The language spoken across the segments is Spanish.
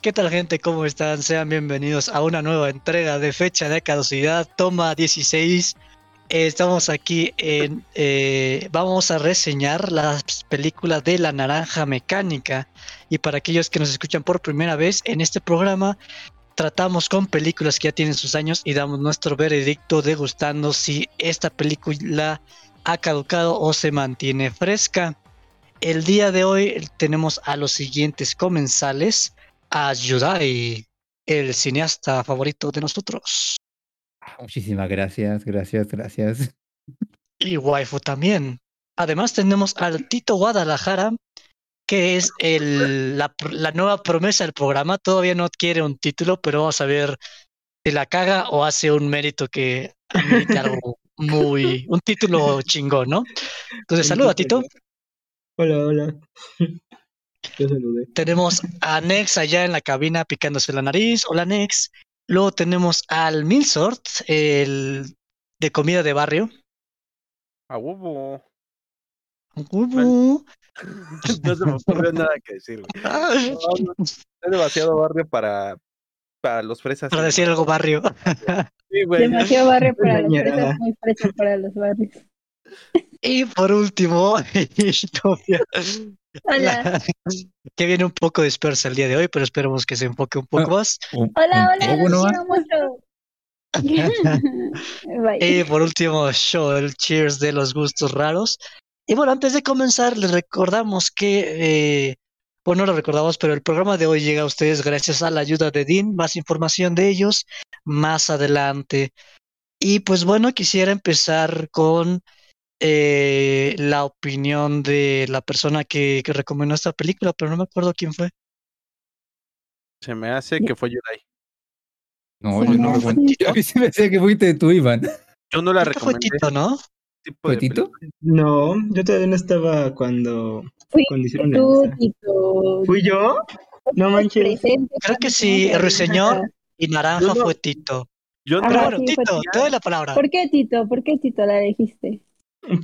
¿Qué tal gente? ¿Cómo están? Sean bienvenidos a una nueva entrega de fecha de caducidad, toma 16. Eh, estamos aquí en... eh, vamos a reseñar las películas de La Naranja Mecánica. Y para aquellos que nos escuchan por primera vez, en este programa tratamos con películas que ya tienen sus años y damos nuestro veredicto degustando si esta película ha caducado o se mantiene fresca. El día de hoy tenemos a los siguientes comensales a Yudai, el cineasta favorito de nosotros. Muchísimas gracias, gracias, gracias. Y Waifu también. Además tenemos al Tito Guadalajara, que es el, la, la nueva promesa del programa. Todavía no adquiere un título, pero vamos a ver si la caga o hace un mérito que algo muy... un título chingón, ¿no? Entonces, saluda, Tito. Hola, hola. Yo saludé. Tenemos a Nex allá en la cabina picándose la nariz. Hola, Nex. Luego tenemos al Milsort, el de comida de barrio. A huevo. No se me ocurrió nada que decir. güey. No, no, Es demasiado barrio para, para los fresas. Para decir algo barrio. Sí, güey. Demasiado barrio para Dañada. fresas, muy fresa para los barrios. Y por último, Hola, la- que viene un poco dispersa el día de hoy, pero esperemos que se enfoque un poco Ah. más. Hola, hola. Y por último, show, el cheers de los gustos raros. Y bueno, antes de comenzar, les recordamos que, eh, bueno, no lo recordamos, pero el programa de hoy llega a ustedes gracias a la ayuda de Dean. Más información de ellos más adelante. Y pues bueno, quisiera empezar con eh, la opinión de la persona que, que recomendó esta película, pero no me acuerdo quién fue. Se me hace que fue Yudai. No, yo no No. Yo a mí se me decía que fuiste tú, Iván. Yo no la que fue recomendé. Tito, ¿no? ¿Fue Tito? No, yo todavía no estaba cuando, Fui cuando hicieron tú. Tito. ¿Fui yo? No manches. Presente Creo que sí, Ruiseñor y Naranja no- fue Tito. Yo no sí, fue Tito, Tito. te doy la palabra. ¿Por qué, Tito? ¿Por qué, Tito, la dijiste?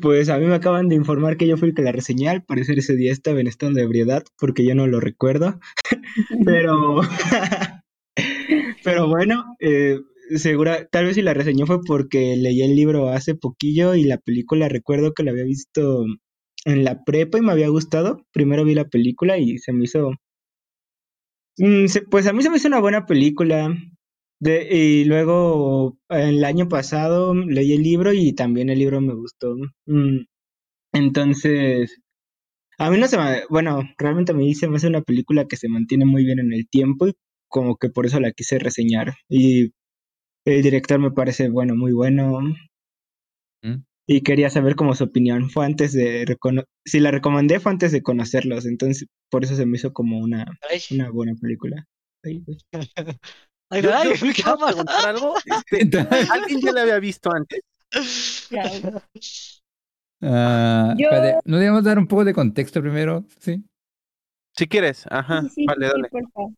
Pues a mí me acaban de informar que yo fui el que la reseñé. Al parecer ese día estaba en estado de ebriedad porque yo no lo recuerdo. Pero, pero bueno, eh, segura, tal vez si la reseñó fue porque leí el libro hace poquillo y la película recuerdo que la había visto en la prepa y me había gustado. Primero vi la película y se me hizo, Mm, pues a mí se me hizo una buena película. De, y luego el año pasado leí el libro y también el libro me gustó. Mm, Entonces, a mí no se me, bueno, realmente a mí se me hace una película que se mantiene muy bien en el tiempo y como que por eso la quise reseñar. Y el director me parece, bueno, muy bueno. ¿Mm? Y quería saber como su opinión. Fue antes de, recono- si la recomendé fue antes de conocerlos, entonces por eso se me hizo como una, Ay, una buena película. Ay. ay, Yo- ay, yo- mi ¿puedo cámara. preguntar algo? ¿Alguien ya la había visto antes? Claro. Ah, Yo- espérate, ¿No debemos dar un poco de contexto primero? Sí. Si quieres. Ajá. Sí, sí, vale, sí, dale. por favor.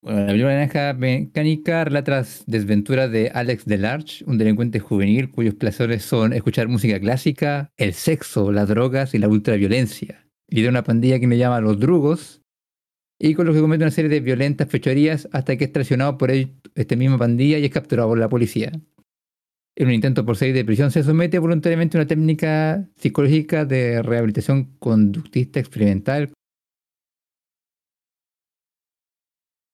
Bueno, la película Naranja Mecánica relata las desventuras de Alex Delarge, un delincuente juvenil cuyos placeres son escuchar música clásica, el sexo, las drogas y la ultraviolencia. Lidera una pandilla que le llama los drugos y con los que comete una serie de violentas fechorías hasta que es traicionado por ellos- esta misma pandilla y es capturado por la policía. En un intento por salir de prisión se somete voluntariamente a una técnica psicológica de rehabilitación conductista experimental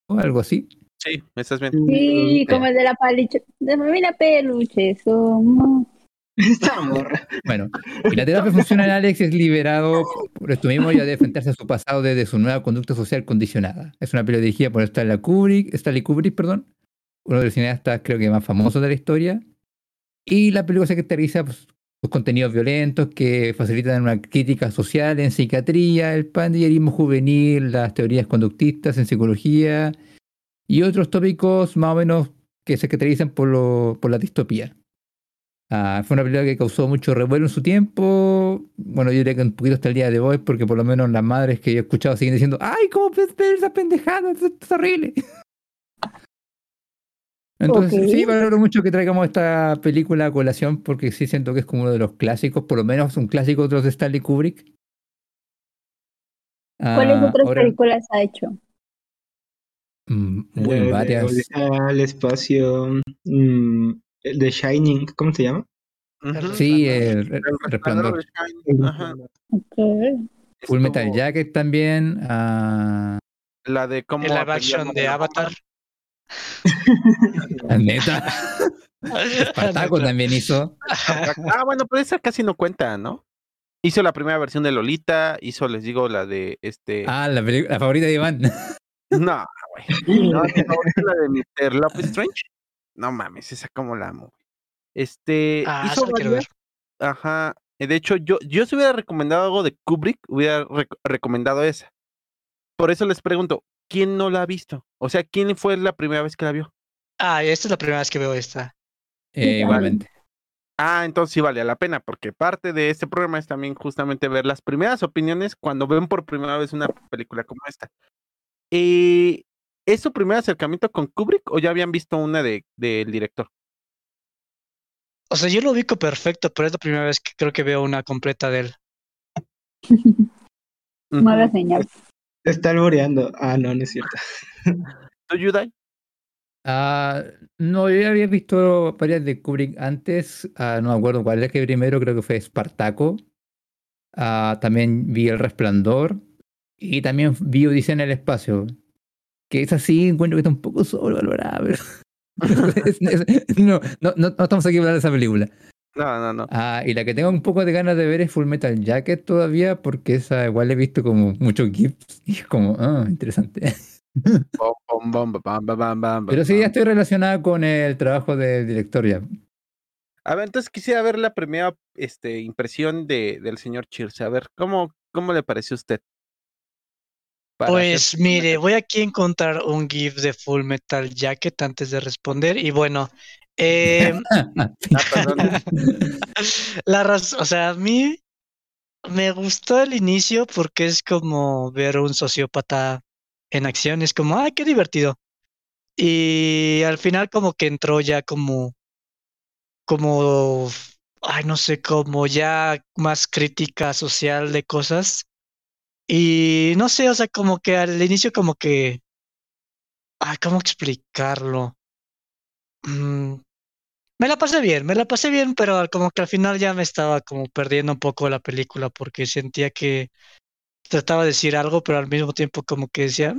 o algo así. Sí, estás bien. Sí, como el de la paliche. De familia peluche, somos. Bueno, la terapia funciona en Alex es liberado por esto mismo y ha de enfrentarse a su pasado desde su nueva conducta social condicionada. Es una película dirigida por Stanley Kubrick, Stanley Kubrick, perdón, uno de los cineastas creo que más famosos de la historia. Y la película se caracteriza por sus contenidos violentos que facilitan una crítica social en psiquiatría, el pandillerismo juvenil, las teorías conductistas en psicología y otros tópicos más o menos que se caracterizan por la distopía. Ah, fue una película que causó mucho revuelo en su tiempo. Bueno, yo diría que un poquito hasta el día de hoy, porque por lo menos las madres que yo he escuchado siguen diciendo, ¡ay, cómo puedes ver esa pendejada! Esto es horrible. Entonces, Ok. sí, valoro mucho que traigamos esta película a colación, porque sí siento que es como uno de los clásicos, por lo menos un clásico de los de Stanley Kubrick. ¿Cuáles Ah, otras ahora- películas ha hecho? Mm, Muy varias. Al espacio. mm, The Shining, ¿cómo se llama? Sí, el re- El resplandor de ajá. Full Metal Jacket también. ah, La de cómo El live aprendí a action de la Avatar. la neta. Espartaco también hizo. Ah, bueno, pero esa casi no cuenta, ¿no? Hizo la primera versión de Lolita, hizo, les digo, la de este. Ah, la, la favorita de Iván. No, güey. No, mi favorita es la de Mr. Love is Strange. No mames, esa como la amo. güey. Este. Ah, hizo eso lo quiero ver. varias- Ajá. eh, De hecho, yo, yo si hubiera recomendado algo de Kubrick, hubiera rec- recomendado esa. Por eso les pregunto, ¿quién no la ha visto? O sea, ¿quién fue la primera vez que la vio? Ah, esta es la primera vez que veo esta. Eh, igualmente. Ah, entonces sí vale la pena, porque parte de este programa es también justamente ver las primeras opiniones cuando ven por primera vez una película como esta. Eh, ¿Es su primer acercamiento con Kubrick o ya habían visto una de del director? O sea, yo lo ubico perfecto, pero es la primera vez que creo que veo una completa de él. Mala señal. Está alboreando. Ah, no, no es cierto. ¿Tú, Yudai? Ah, no, yo ya había visto varias de Kubrick antes. ah, no me acuerdo cuál es la que primero, creo que fue Espartaco. Ah, también vi El Resplandor. Y también vi Odisea en el Espacio. Que es así, encuentro que está un poco sobrevalorada, pero. no, no, no, no estamos aquí para hablar de esa película. No, no, no. Ah, y la que tengo un poco de ganas de ver es Full Metal Jacket todavía, porque esa igual he visto como muchos GIFs y es como, ah, interesante. Pero sí, ya estoy relacionada con el trabajo del director ya. A ver, entonces quisiera ver la primera este, impresión de, del señor Cheers. A ver, ¿cómo, cómo le pareció a usted? Pues mire, voy aquí a encontrar un GIF de Full Metal Jacket antes de responder. Y bueno, eh, Ah, perdón. la razón, o sea, a mí me gustó el inicio porque es como ver un sociópata en acción, es como, ay, qué divertido. Y al final como que entró ya como, como, ay, no sé, como ya más crítica social de cosas. Y no sé, o sea, como que al inicio como que, ay, ¿cómo explicarlo? Mm, me la pasé bien, me la pasé bien, pero como que al final ya me estaba como perdiendo un poco la película porque sentía que trataba de decir algo, pero al mismo tiempo como que decía.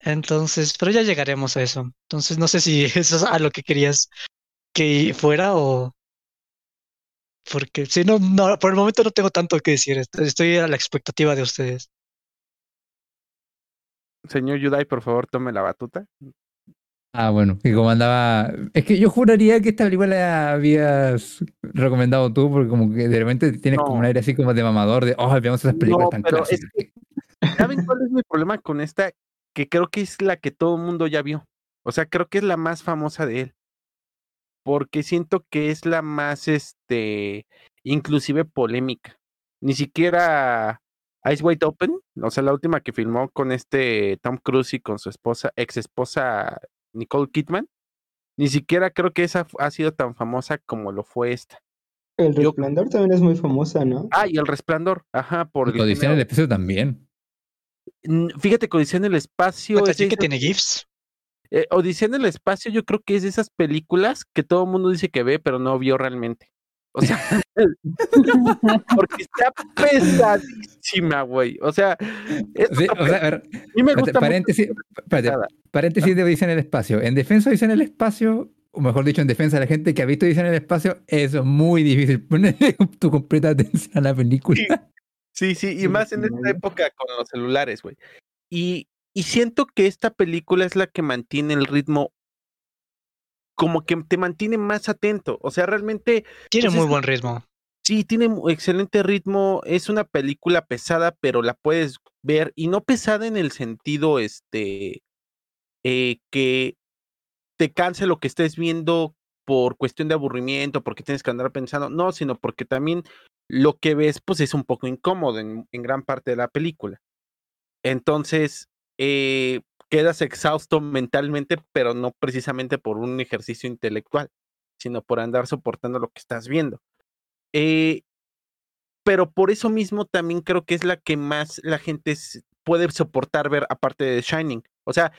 Entonces, pero ya llegaremos a eso. Entonces, no sé si eso es a lo que querías que fuera o porque si no, no, por el momento no tengo tanto que decir. est- Estoy a la expectativa de ustedes. Señor Yudai, por favor, tome la batuta. Ah, bueno, que como andaba. Es que yo juraría que esta película la habías recomendado tú, porque como que de repente tienes como un aire así como de mamador, de, oh, veamos esas películas No, tan pero es que, ¿saben cuál es mi problema con esta? Que creo que es la que todo el mundo ya vio. O sea, creo que es la más famosa de él. Porque siento que es la más, este, inclusive polémica. Ni siquiera Ice White Open, o sea, la última que filmó con este Tom Cruise y con su esposa, ex esposa Nicole Kidman, ni siquiera creo que esa ha sido tan famosa como lo fue esta. El Yo- resplandor también es muy famosa, ¿no? Ah, y El Resplandor, ajá, por en el espacio también. Fíjate que Odisea en el espacio es que tiene GIFs. Eh, Odisea en el espacio yo creo que es de esas películas que todo el mundo dice que ve, pero no vio realmente. O sea, porque está pesadísima, güey. O sea, Sí, o sea, a ver, a mí me gusta paréntesis, espérate, paréntesis de Odisea en el espacio. En defensa de Odisea en el espacio, o mejor dicho, en defensa de la gente que ha visto Odisea en el espacio, es muy difícil ponerle tu completa atención a la película. Sí, sí, y Sí, más en esta época con los celulares, güey. Y, y siento que esta película es la que mantiene el ritmo, como que te mantiene más atento. O sea, realmente Tiene Pues muy es- buen ritmo. Sí, tiene excelente ritmo. Es una película pesada, pero la puedes ver. Y no pesada en el sentido, este, eh, que te canse lo que estés viendo por cuestión de aburrimiento, porque tienes que andar pensando. No, sino porque también lo que ves, pues es un poco incómodo en, en gran parte de la película. Entonces, eh, quedas exhausto mentalmente, pero no precisamente por un ejercicio intelectual, sino por andar soportando lo que estás viendo. Eh, pero por eso mismo también creo que es la que más la gente puede soportar ver aparte de Shining. O sea,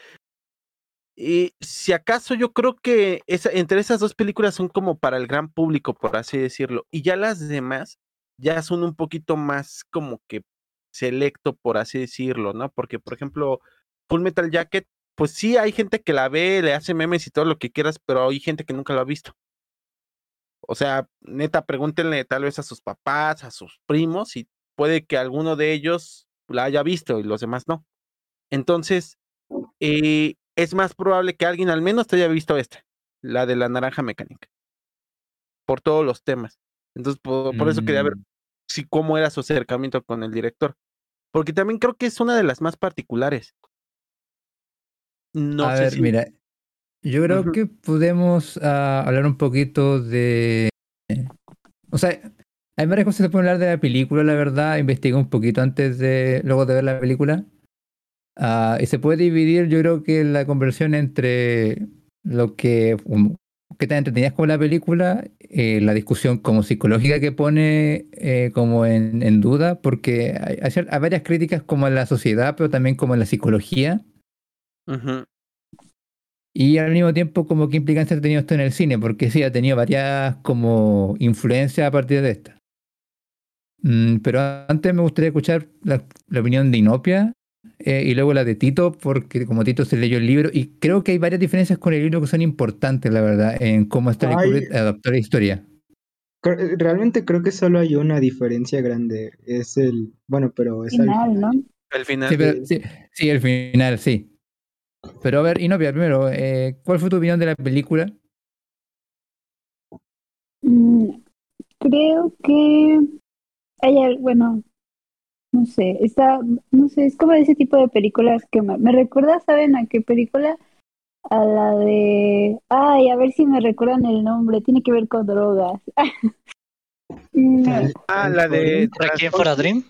y si acaso yo creo que entre esas dos películas son como para el gran público, por así decirlo, y ya las demás ya son un poquito más como que selecto, por así decirlo, ¿no? Porque, por ejemplo, Full Metal Jacket, pues sí, hay gente que la ve, le hace memes y todo lo que quieras, pero hay gente que nunca lo ha visto. O sea, neta, pregúntenle tal vez a sus papás, a sus primos, y puede que alguno de ellos la haya visto y los demás no. Entonces, eh, es más probable que alguien al menos te haya visto esta, la de la naranja mecánica, por todos los temas. Entonces, por, eso quería ver Mm. Si cómo era su acercamiento con el director. Porque también creo que es una de las más particulares. No a sé ver, si. mira, yo creo que podemos ah, hablar un poquito de... O sea, hay varias cosas que se pueden hablar de la película, la verdad. Investigué un poquito antes de, luego de ver la película. Ah, y se puede dividir, yo creo que la conversión entre lo que, que tan entretenida es como la película, eh, la discusión como psicológica que pone eh, como en, en duda, porque hay, varias críticas como en la sociedad, pero también como en la psicología. Y al mismo tiempo, como qué implicancia ha tenido esto en el cine, porque sí, ha tenido varias como influencias a partir de esta. Mm, pero antes me gustaría escuchar la, la opinión de Inopia eh, y luego la de Tito, porque como Tito se leyó el libro, y creo que hay varias diferencias con el libro que son importantes, la verdad, en cómo Stanley Ay. Kubrick adaptó la historia. Realmente creo que solo hay una diferencia grande. Es el. Bueno, pero es al Final, ¿no? Al final. Sí, pero- sí, sí, el final, sí. Pero a ver, Inopia, primero, eh, ¿cuál fue tu opinión de la película? Mm, creo que bueno, no sé, está, no sé, es como de ese tipo de películas que me, me recuerda, ¿saben a qué película? A la de, ay, a ver si me recuerdan el nombre, tiene que ver con drogas. Mm, Ah, la de. Requiem for a Dream.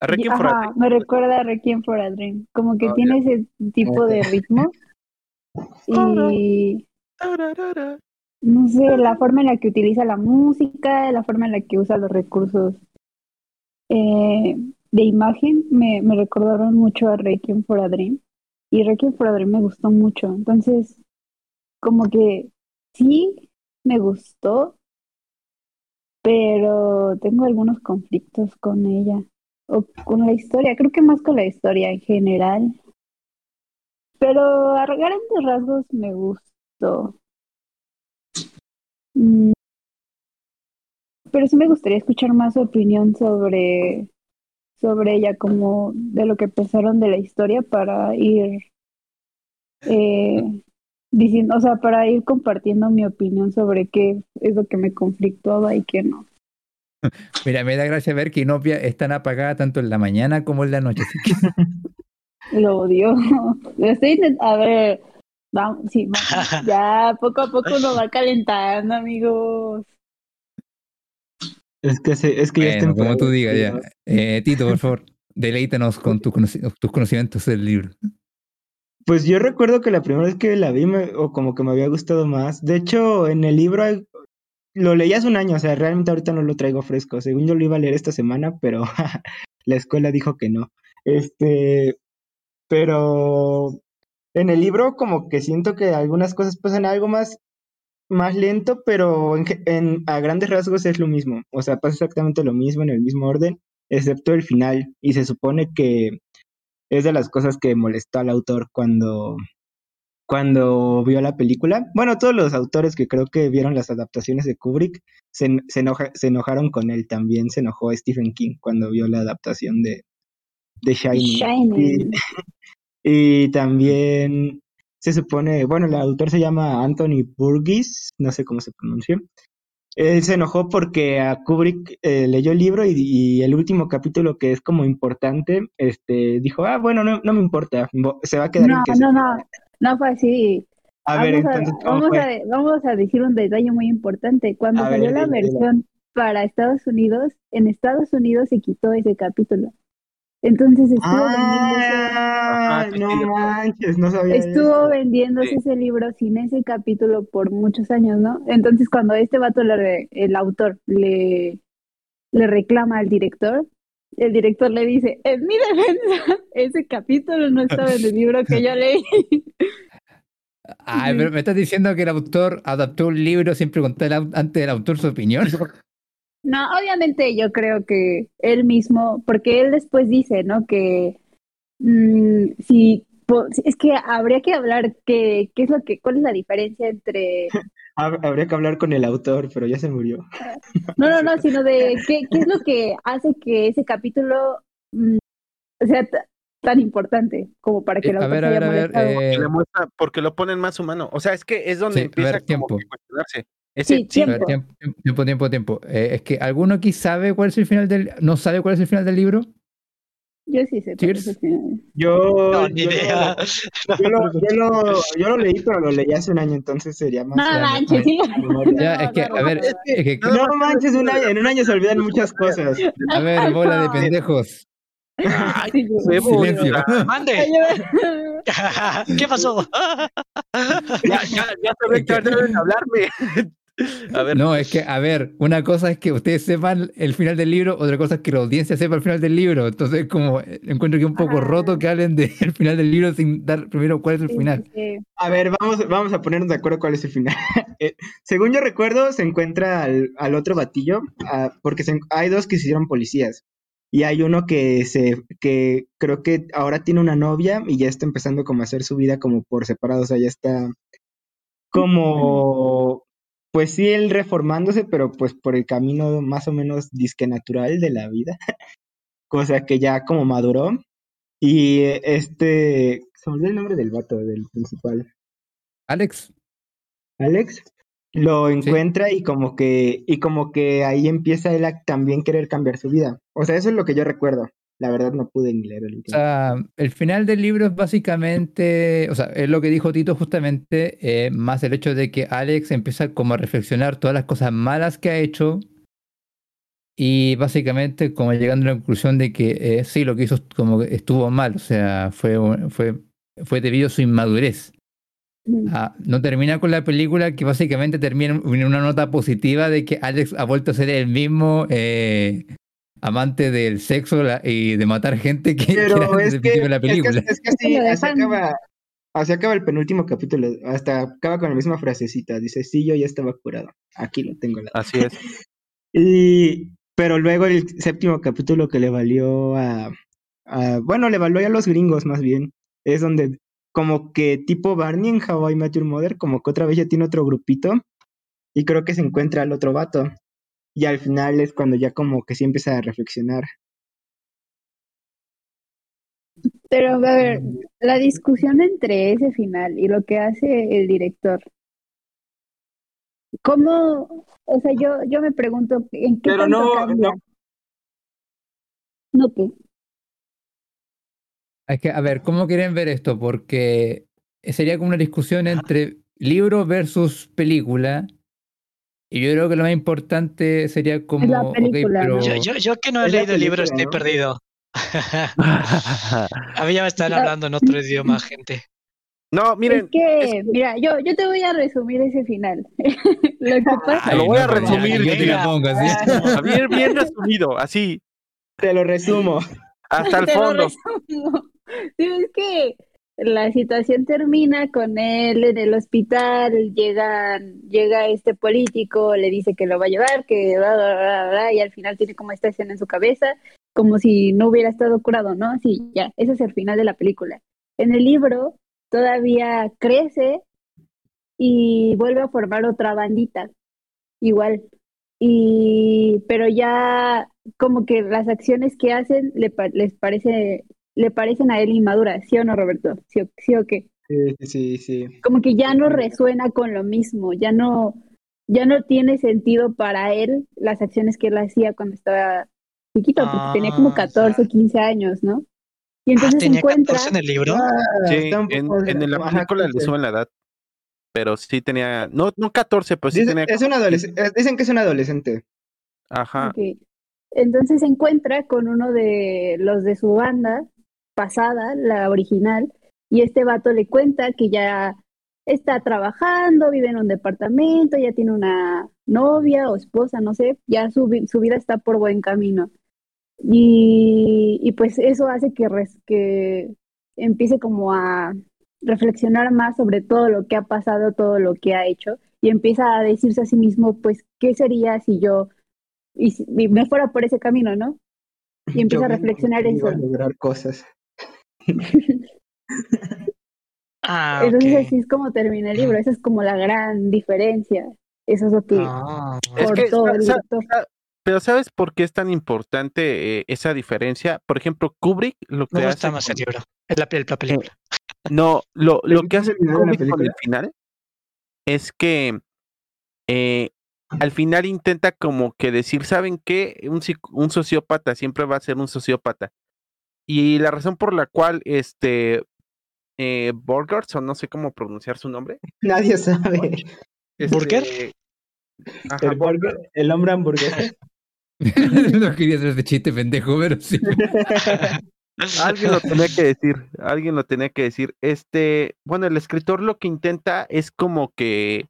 A Requiem for a Dream. me recuerda a Requiem for a Dream, como que Oh, tiene ese tipo de ritmo y no sé, la forma en la que utiliza la música, la forma en la que usa los recursos eh, de imagen, me, me recordaron mucho a Requiem for a. Y Requiem for a me gustó mucho. Entonces, como que sí me gustó, pero tengo algunos conflictos con ella o con la historia. Creo que más con la historia en general. Pero a grandes rasgos me gustó. Mm, Pero sí me gustaría escuchar más su opinión sobre, sobre ella, como de lo que pensaron de la historia para ir eh, diciendo, o sea, para ir compartiendo mi opinión sobre qué es lo que me conflictuaba y qué no. Mira, me da gracia ver que Inopia es tan apagada tanto en la mañana como en la noche. así que- Lo odio. Lo estoy intent- A ver, vamos, sí, vamos. ya poco a poco nos va calentando, amigos. Es que, se- es que ya es Bueno, como tú digas ya. Eh, Tito, por favor, deleítanos con tu tus conocimientos del libro. Pues yo recuerdo que la primera vez que la vi, me- o como que me había gustado más. De hecho, en el libro hay- lo leí hace un año, o sea, realmente ahorita no lo traigo fresco. Según yo lo iba a leer esta semana, pero la escuela dijo que no. Este, pero en el libro como que siento que algunas cosas pasan algo más, más lento, pero en, a grandes rasgos es lo mismo. O sea, pasa exactamente lo mismo en el mismo orden, excepto el final. Y se supone que es de las cosas que molestó al autor cuando, cuando vio la película. Bueno, todos los autores que creo que vieron las adaptaciones de Kubrick se, se, enoja- se enojaron con él. También se enojó Stephen King cuando vio la adaptación de, de Shining. Shining. Y, y también se supone, bueno, el autor se llama Anthony Burgess, no sé cómo se pronuncia. Él se enojó porque a Kubrick eh, leyó el libro y, y el último capítulo que es como importante, este, dijo, ah, bueno, no, no me importa, se va a quedar en No, que se no, no, queda". no fue así. A Vamos a, entonces, ¿cómo vamos fue? a, vamos a decir un detalle muy importante. Cuando A ver, salió la versión para Estados Unidos, en Estados Unidos se quitó ese capítulo. Entonces estuvo vendiéndose, Ah, Ajá, sí, no manches, no sabía estuvo eso. vendiéndose Sí. ese libro sin ese capítulo por muchos años, ¿no? Entonces cuando este vato, le re- el autor, le, le reclama al director, el director le dice, en mi defensa, ese capítulo no estaba en el libro que yo leí. Ay, pero me estás diciendo que el autor adaptó un libro sin preguntar antes del autor su opinión. No, obviamente yo creo que él mismo, porque él después dice, ¿no? Que mm, si es que habría que hablar que, qué es lo que, cuál es la diferencia entre, Hab- Habría que hablar con el autor, pero ya se murió. no, no, no, sino de qué, qué es lo que hace que ese capítulo mm, sea tan importante como para que el Eh, a autor ver, se a ver, a ver. eh, Le muestra- porque lo ponen más humano. O sea, es que es donde Sí, a empieza ver, como tiempo. que cuestionarse. Ese, Sí, ver, tiempo. tiempo, tiempo, tiempo. Eh, es que alguno aquí sabe cuál es el final del. ¿No sabe cuál es el final del libro? Yo sí sé. cuál Cheers. es el final. Yo, No, ni yo idea. Lo, yo, lo, yo, lo, yo lo leí, pero lo leí hace un año, entonces sería más. No manches, sí. memoria. Ya, No, es que, no, a ver, no. es que, No manches, un año- en un año se olvidan muchas cosas. a ver, bola de pendejos. Ay, Sí, Silencio. Mande. ¿Qué pasó? ya, ya, ya saben que deben hablarme. A ver, No, es que, a ver, una cosa es que ustedes sepan el final del libro, otra cosa es que la audiencia sepa el final del libro. Entonces, como eh, encuentro que es un poco Ah. roto que hablen del final del libro sin dar primero cuál es el Sí, final. sí. A ver, vamos, vamos a ponernos de acuerdo cuál es el final. Eh, según yo recuerdo, se encuentra al, al otro batillo, ah, porque se hay dos que se hicieron policías. Y hay uno que se, que creo que ahora tiene una novia y ya está empezando como a hacer su vida como por separado, o sea, ya está como, pues sí, él reformándose, pero pues por el camino más o menos disque natural de la vida, cosa que ya como maduró. Y este, se me olvidó el nombre del vato, del principal. Alex, Alex lo encuentra y como que y como que ahí empieza él a también querer cambiar su vida. O sea, eso es lo que yo recuerdo. La verdad no pude ni leer el o último. sea, el final del libro es básicamente, o sea, es lo que dijo Tito justamente, eh, más el hecho de que Alex empieza como a reflexionar todas las cosas malas que ha hecho y básicamente como llegando a la conclusión de que eh, sí, lo que hizo como estuvo mal, o sea, fue, fue, fue debido a su inmadurez. Ah, no termina con la película que básicamente termina en una nota positiva de que Alex ha vuelto a ser el mismo eh, amante del sexo la- y de matar gente que, que era Pero desde es el que, principio de la es que, película. es que así, Lo así acaba, así acaba el penúltimo capítulo. Hasta acaba con la misma frasecita. Dice, sí, yo ya estaba curado. Aquí lo tengo. La... así es. Y, pero luego el séptimo capítulo que le valió a, a- bueno, le valió a los gringos más bien, es donde como que tipo Barney en How I Met Your Mother, como que otra vez ya tiene otro grupito y creo que se encuentra al otro vato. Y al final es cuando ya como que sí empieza a reflexionar. Pero, a ver, la discusión entre ese final y lo que hace el director, ¿cómo? O sea, yo, yo me pregunto, ¿en qué Pero tanto no- cambia? no- No, ¿qué? Es que, a ver, ¿cómo quieren ver esto? Porque sería como una discusión entre libro versus película. Y yo creo que lo más importante sería como. Yo, yo, yo que no he Es leído el libro estoy ¿no? perdido. A mí ya me están La- hablando en otro idioma, gente. No, miren, es que, mira, yo, yo te voy a resumir ese final. lo que pasa Te lo voy a no, resumir, pongo así. Ah, bien, bien resumido, así, Te lo resumo. hasta el Te lo fondo. resumo. Sí, es que la situación termina con él en el hospital, llegan, llega este político, le dice que lo va a llevar, que bla, bla, bla, bla, y al final tiene como esta escena en su cabeza, como si no hubiera estado curado, ¿no? Sí, ya, ese es el final de la película. En el libro todavía crece y vuelve a formar otra bandita, igual. Y, pero ya como que las acciones que hacen le les parece, le parecen a él inmaduras, ¿sí o no, Roberto? ¿Sí o, sí o qué? Sí, sí, sí. Como que ya no resuena con lo mismo, ya no, ya no tiene sentido para él las acciones que él hacía cuando estaba chiquito, porque tenía como Ah, 14, ya. 15 años, ¿no? Y Ah, entonces se tenía encuentra, 14 en el libro. Ah, Sí, en, en la película le sí. suben la edad. Pero sí tenía, no, no 14, pero sí Dice- tenía. es un adolescente, dicen que es un adolescente. Ajá. Entonces se encuentra con uno de los de su banda pasada, la original, y este vato le cuenta que ya está trabajando, vive en un departamento, ya tiene una novia o esposa, no sé, ya su, vi- su vida está por buen camino. Y, y pues eso hace que, res- que empiece como a reflexionar más sobre todo lo que ha pasado, todo lo que ha hecho, y empieza a decirse a sí mismo, pues, ¿qué sería si yo y si- y me fuera por ese camino, ¿no? Y empieza a reflexionar eso. a lograr cosas. Ah, Entonces así es como termina el libro, esa es como la gran diferencia. Eso es lo que Ah, Es por que todo el pero ¿sabes por qué es tan importante eh, esa diferencia? Por ejemplo, Kubrick lo que me hace gusta más el con- libro. Es la, la película. No, lo, ¿Le lo que hace Kubrick con el final es que eh, al final intenta como que decir, ¿saben qué? Un, un sociópata siempre va a ser un sociópata. Y la razón por la cual este eh, Borgers, o no sé cómo pronunciar su nombre. Nadie sabe. ¿Burger? este, ajá, El, burger- el hombre hamburguesa. no quería hacer este chiste pendejo, pero sí. Alguien lo tenía que decir, alguien lo tenía que decir. Este, bueno, el escritor lo que intenta es como que,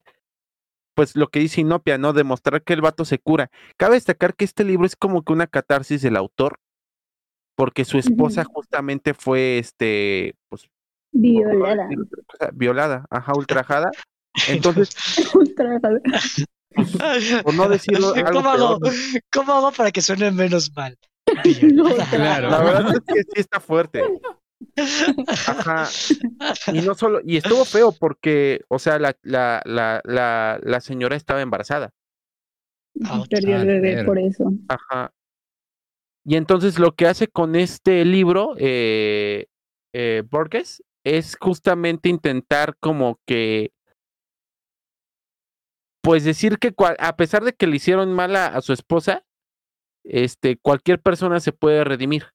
pues lo que dice Inopia, ¿no? Demostrar que el vato se cura. Cabe destacar que este libro es como que una catarsis del autor, porque su esposa justamente fue, este, pues, Violada. violada, ajá, ultrajada. Entonces, Ultrajada. por no decirlo algo ¿Cómo hago, peor, ¿Cómo hago para que suene menos mal? No, Claro. la verdad es que sí está fuerte. Ajá. Y no solo, y estuvo feo porque, o sea, la, la, la, la, la señora estaba embarazada. Perdió Ah, el bebé pero- por eso. Ajá. Y entonces lo que hace con este libro, eh, eh, Borges, es justamente intentar como que, pues decir que a pesar de que le hicieron mal a, a su esposa, este, cualquier persona se puede redimir.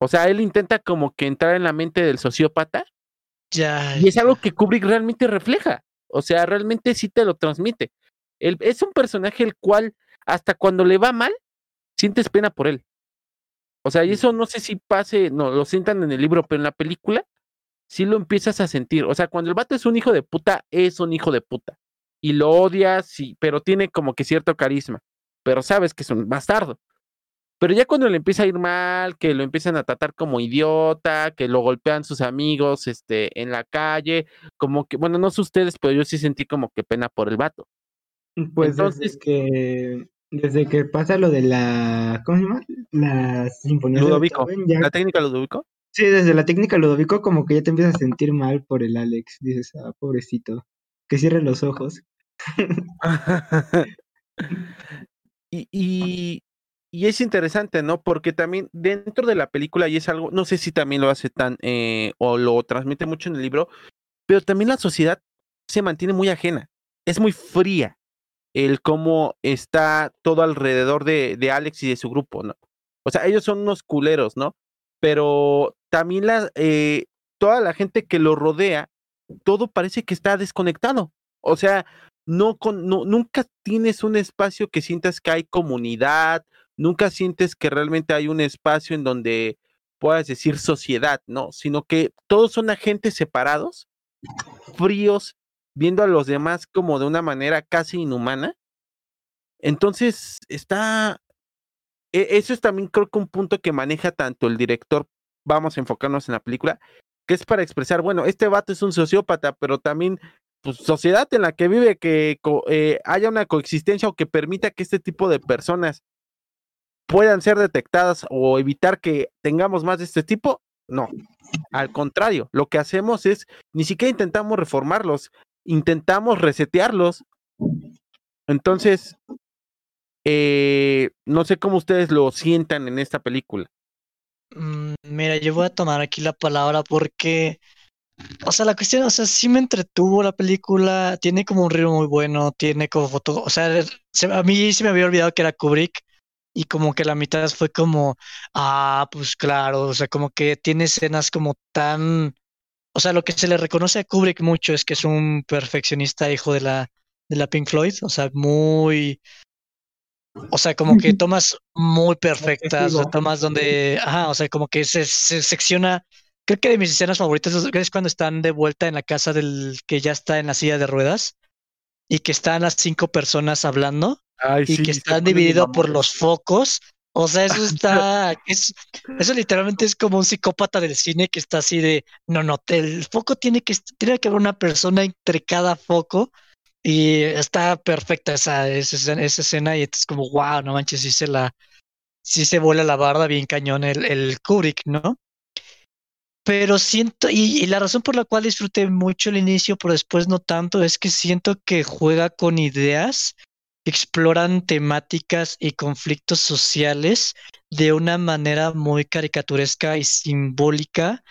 O sea, él intenta como que entrar en la mente del sociópata Ya. y es algo que Kubrick realmente refleja. O sea, realmente sí te lo transmite. Él, es un personaje el cual, hasta cuando le va mal, sientes pena por él. O sea, y eso no sé si pase, no, lo sientan en el libro, pero en la película sí lo empiezas a sentir. O sea, cuando el vato es un hijo de puta, es un hijo de puta. Y lo odias, sí, pero tiene como que cierto carisma. Pero sabes que es un bastardo. Pero ya cuando le empieza a ir mal, que lo empiezan a tratar como idiota, que lo golpean sus amigos este, en la calle, como que, bueno, no sé ustedes, pero yo sí sentí como que pena por el vato. Pues Entonces- que desde que pasa lo de la ¿cómo se llama? La sinfonía de Ludovico, Beethoven, ya- la técnica Ludovico. sí, desde la técnica Ludovico como que ya te empiezas a sentir mal por el Alex, dices, ah, pobrecito, que cierre los ojos. y, y, y es interesante, ¿no? Porque también dentro de la película, y es algo, no sé si también lo hace tan, eh, o lo transmite mucho en el libro, pero también la sociedad se mantiene muy ajena, es muy fría el cómo está todo alrededor de, Alex y de su grupo, ¿no? O sea, ellos son unos culeros, ¿no? Pero también la, eh, toda la gente que lo rodea, todo parece que está desconectado. O sea, no, con, no nunca tienes un espacio que sientas que hay comunidad, nunca sientes que realmente hay un espacio en donde puedas decir sociedad, ¿no? Sino que todos son agentes separados, fríos, viendo a los demás como de una manera casi inhumana. Entonces, está... e- Eso es también creo que un punto que maneja tanto el director, vamos a enfocarnos en la película, que es para expresar, bueno, este vato es un sociópata, pero también pues, sociedad en la que vive, que eh, haya una coexistencia o que permita que este tipo de personas puedan ser detectadas o evitar que tengamos más de este tipo, no. Al contrario, lo que hacemos es, ni siquiera intentamos reformarlos, intentamos resetearlos. Entonces, eh, no sé cómo ustedes lo sientan en esta película. Mm, Mira, yo voy a tomar aquí la palabra porque, o sea, la cuestión, o sea, sí me entretuvo la película, tiene como un ritmo muy bueno, tiene como foto, o sea, se- a mí se me había olvidado que era Kubrick y como que la mitad fue como, ah, pues claro, o sea, como que tiene escenas como tan, o sea, lo que se le reconoce a Kubrick mucho es que es un perfeccionista hijo de la, de la Pink Floyd, o sea, muy... O sea, como que tomas muy perfectas, o sea, tomas donde, ajá, o sea, como que se, se secciona. Creo que de mis escenas favoritas es- cuando están de vuelta en la casa del que ya está en la silla de ruedas y que están las cinco personas hablando Ay, y que están divididos por los focos. O sea, eso está, es, eso literalmente es como un psicópata del cine que está así de, no, no, el foco tiene que, tiene que haber una persona entre cada foco y está perfecta esa, esa, esa escena y es como, wow, no manches, sí se la, sí se vuela la barda bien cañón el, el Kubrick, ¿no? Pero siento, y, y, la razón por la cual disfruté mucho el inicio, pero después no tanto, es que siento que juega con ideas que exploran temáticas y conflictos sociales de una manera muy caricaturesca y simbólica.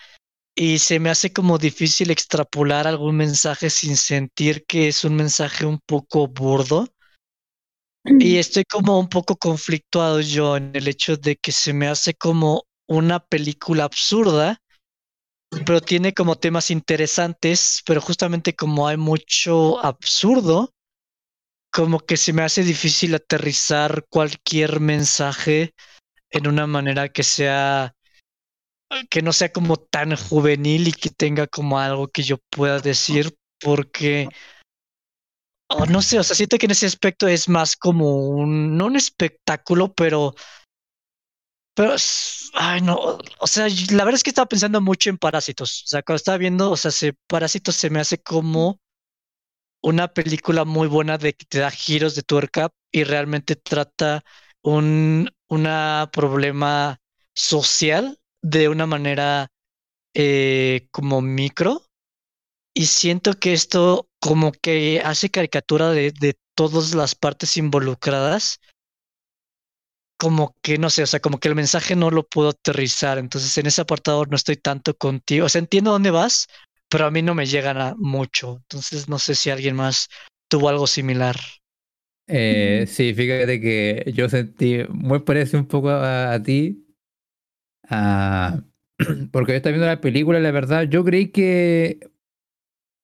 Y se me hace como difícil extrapolar algún mensaje sin sentir que es un mensaje un poco burdo. Y estoy como un poco conflictuado yo en el hecho de que se me hace como una película absurda, pero tiene como temas interesantes, pero justamente como hay mucho absurdo, como que se me hace difícil aterrizar cualquier mensaje en una manera que sea que no sea como tan juvenil y que tenga como algo que yo pueda decir porque oh, no sé, o sea, siento que en ese aspecto es más como un, no un espectáculo, pero, pero, ay, no, o sea, la verdad es que estaba pensando mucho en Parásitos, o sea, cuando estaba viendo, o sea, se, Parásitos se me hace como una película muy buena de que te da giros de tuerca y realmente trata un problema social de una manera eh, como micro. Y siento que esto como que hace caricatura de, de todas las partes involucradas. Como que no sé, o sea, como que el mensaje no lo puedo aterrizar, entonces en ese apartado no estoy tanto contigo, o sea, entiendo dónde vas, pero a mí no me llegan a mucho, entonces no sé si alguien más tuvo algo similar. Eh, sí, fíjate que yo sentí muy parecido un poco a, a ti, ah, porque yo estaba viendo la película, la verdad, yo creí que,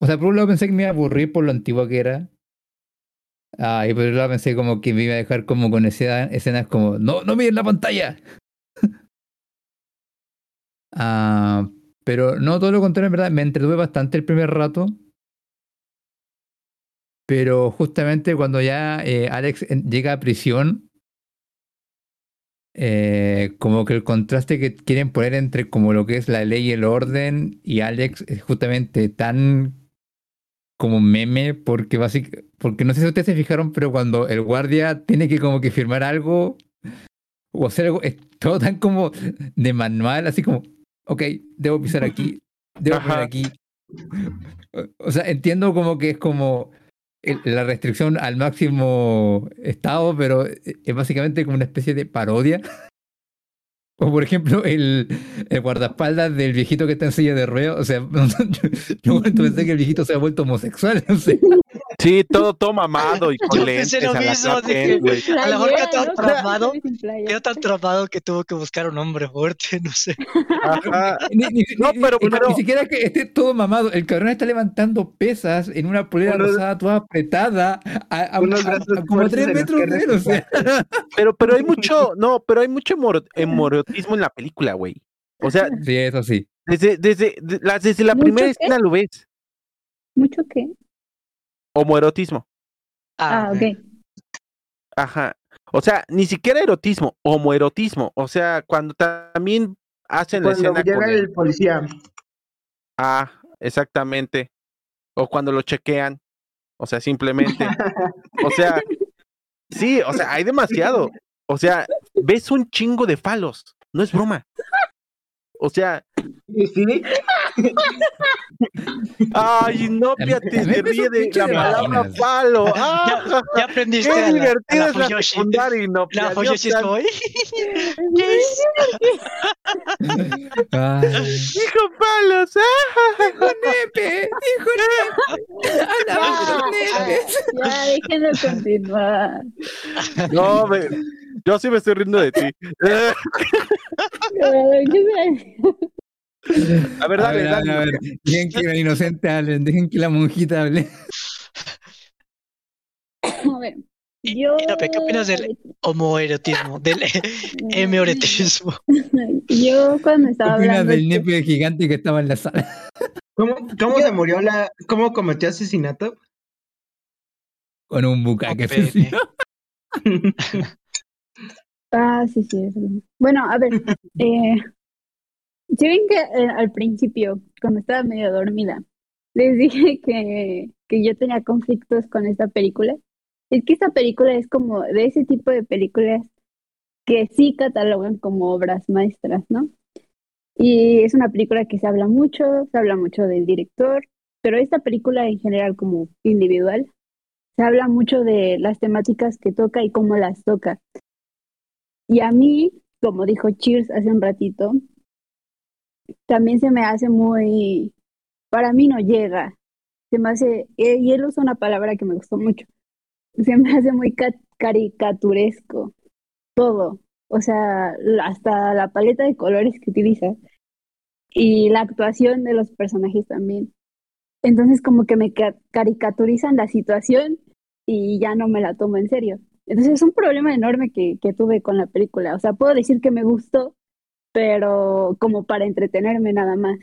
o sea, por un lado pensé que me iba a aburrir por lo antiguo que era, Ah, y por otro lado pensé como que me iba a dejar como con escenas, escenas como, no, no miren la pantalla. ah, pero no, todo lo contrario, en verdad, me entretuve bastante el primer rato. Pero justamente cuando ya eh, Alex llega a prisión, eh, como que el contraste que quieren poner entre como lo que es la ley y el orden y Alex es justamente tan como meme porque básicamente, porque no sé si ustedes se fijaron, pero cuando el guardia tiene que como que firmar algo o hacer algo, es todo tan como de manual, así como, ok, debo pisar aquí, debo pisar aquí. O sea, entiendo como que es como la restricción al máximo estado, pero es básicamente como una especie de parodia. O por ejemplo, el, el, guardaespaldas del viejito que está en silla de ruedas. O sea, yo, yo pensé que el viejito se ha vuelto homosexual. No sé. Sí, todo, todo mamado y con Yo lentes. pensé lo mismo, dije, güey. a lo mejor quedó tan quedó tan traumado que tuvo que buscar un hombre fuerte, no sé. Ajá. Ni, ni- No, ni- pero- ni- pero- ni siquiera que esté todo mamado. El cabrón está levantando pesas en una polera rosada toda apretada a, a- unos a- a brazos como a fuertes tres metros que de él. O sea, Pero, pero hay mucho, no, pero hay mucho hemor- hemorotismo en la película, güey. O sea, sí, eso sí. desde, desde, de- la, desde la ¿Mucho primera qué? escena lo ves. ¿Mucho qué? Homoerotismo. Ah, ok. Ajá. O sea, ni siquiera erotismo, homoerotismo. O sea, cuando también hacen la Cuando escena llega con el- el policía. Ah, exactamente. O cuando lo chequean. O sea, simplemente. o sea, sí, o sea, hay demasiado. O sea, ves un chingo de falos. No es broma. O sea, ¿Y sí? ay, no, mí se ríe de la de palabra vaginas. falo. Ya, Ah, ya aprendiste qué a la, a divertida la es la secundaria y no. La Dios Fuyoshi es santo. como, yes. Ay. Dijo palos. ah. ¡Hijo nepe! ¡Hijo nepe! ¡Alabado nepe! Ya, déjenlo continuar. No, me- yo sí me estoy riendo de ti. ¿qué A ver, A dale, ver, a dale. ver, a ver. Dejen que la inocente hable, dejen que la monjita hable. A ver, yo... ¿qué opinas del homoerotismo, del hemerotismo? Yo cuando ¿Qué estaba opinas hablando... del nepe gigante que estaba en la sala? ¿Cómo, cómo se murió la. ¿Cómo cometió asesinato? Con un bucaque asesino. Ah, sí, sí. es. Bueno, a ver, eh, si ven que eh, al principio, cuando estaba medio dormida, les dije que, que yo tenía conflictos con esta película. Es que esta película es como de ese tipo de películas que sí catalogan como obras maestras, ¿no? Y es una película que se habla mucho, se habla mucho del director, pero esta película en general como individual, se habla mucho de las temáticas que toca y cómo las toca. Y a mí, como dijo Cheers hace un ratito, también se me hace muy, para mí no llega, se me hace, eh, y él usa una palabra que me gustó mucho, se me hace muy ca- caricaturesco, todo, o sea, hasta la paleta de colores que utiliza y la actuación de los personajes también. Entonces como que me ca- caricaturizan la situación y ya no me la tomo en serio. Entonces es un problema enorme que, que tuve con la película. O sea, puedo decir que me gustó, pero como para entretenerme nada más.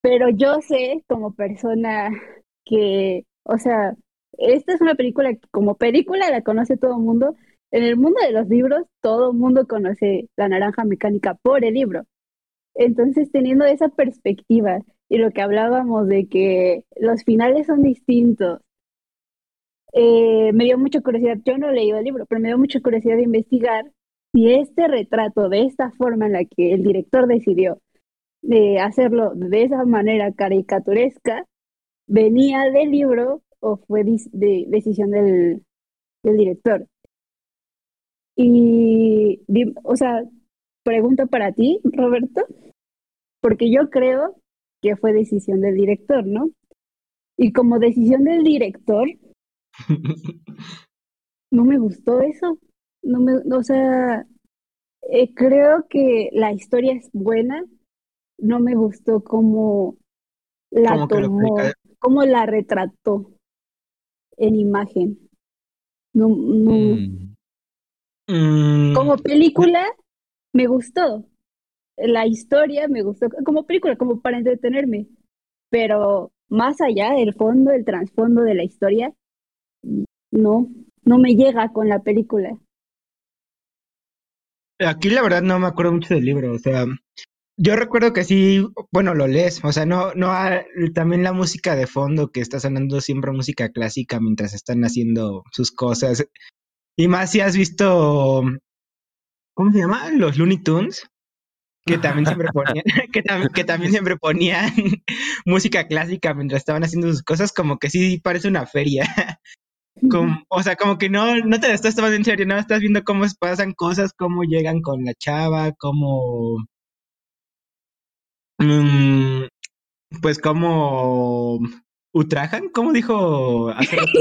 Pero yo sé como persona que, o sea, esta es una película que como película la conoce todo el mundo. En el mundo de los libros, todo el mundo conoce La Naranja Mecánica por el libro. Entonces, teniendo esa perspectiva y lo que hablábamos de que los finales son distintos, eh, me dio mucha curiosidad. Yo no he leído el libro, pero me dio mucha curiosidad de investigar si este retrato, de esta forma en la que el director decidió de hacerlo de esa manera caricaturesca, venía del libro o fue de decisión del, del director. Y, o sea, pregunta para ti, Roberto, porque yo creo que fue decisión del director, ¿no? Y como decisión del director, no me gustó eso. No me, o sea, eh, creo que la historia es buena. No me gustó cómo la tomó, cómo la retrató en imagen. No, no, Mm. Mm, como película me gustó. La historia me gustó como película, como para entretenerme. Pero más allá del fondo, el trasfondo de la historia, no, no me llega con la película. Aquí la verdad no me acuerdo mucho del libro, o sea, yo recuerdo que sí, bueno, lo lees, o sea, no, no, también la música de fondo que está sonando siempre música clásica mientras están haciendo sus cosas, y más si has visto, ¿cómo se llama? Los Looney Tunes, que también siempre ponían, que, tam- que también siempre ponían música clásica mientras estaban haciendo sus cosas, como que sí parece una feria. Como- o sea, como que no, no te la estás tomando en serio, no estás viendo cómo pasan cosas, cómo llegan con la chava, cómo... mm, pues cómo... ¿Ultrajan? ¿Cómo dijo hace rato?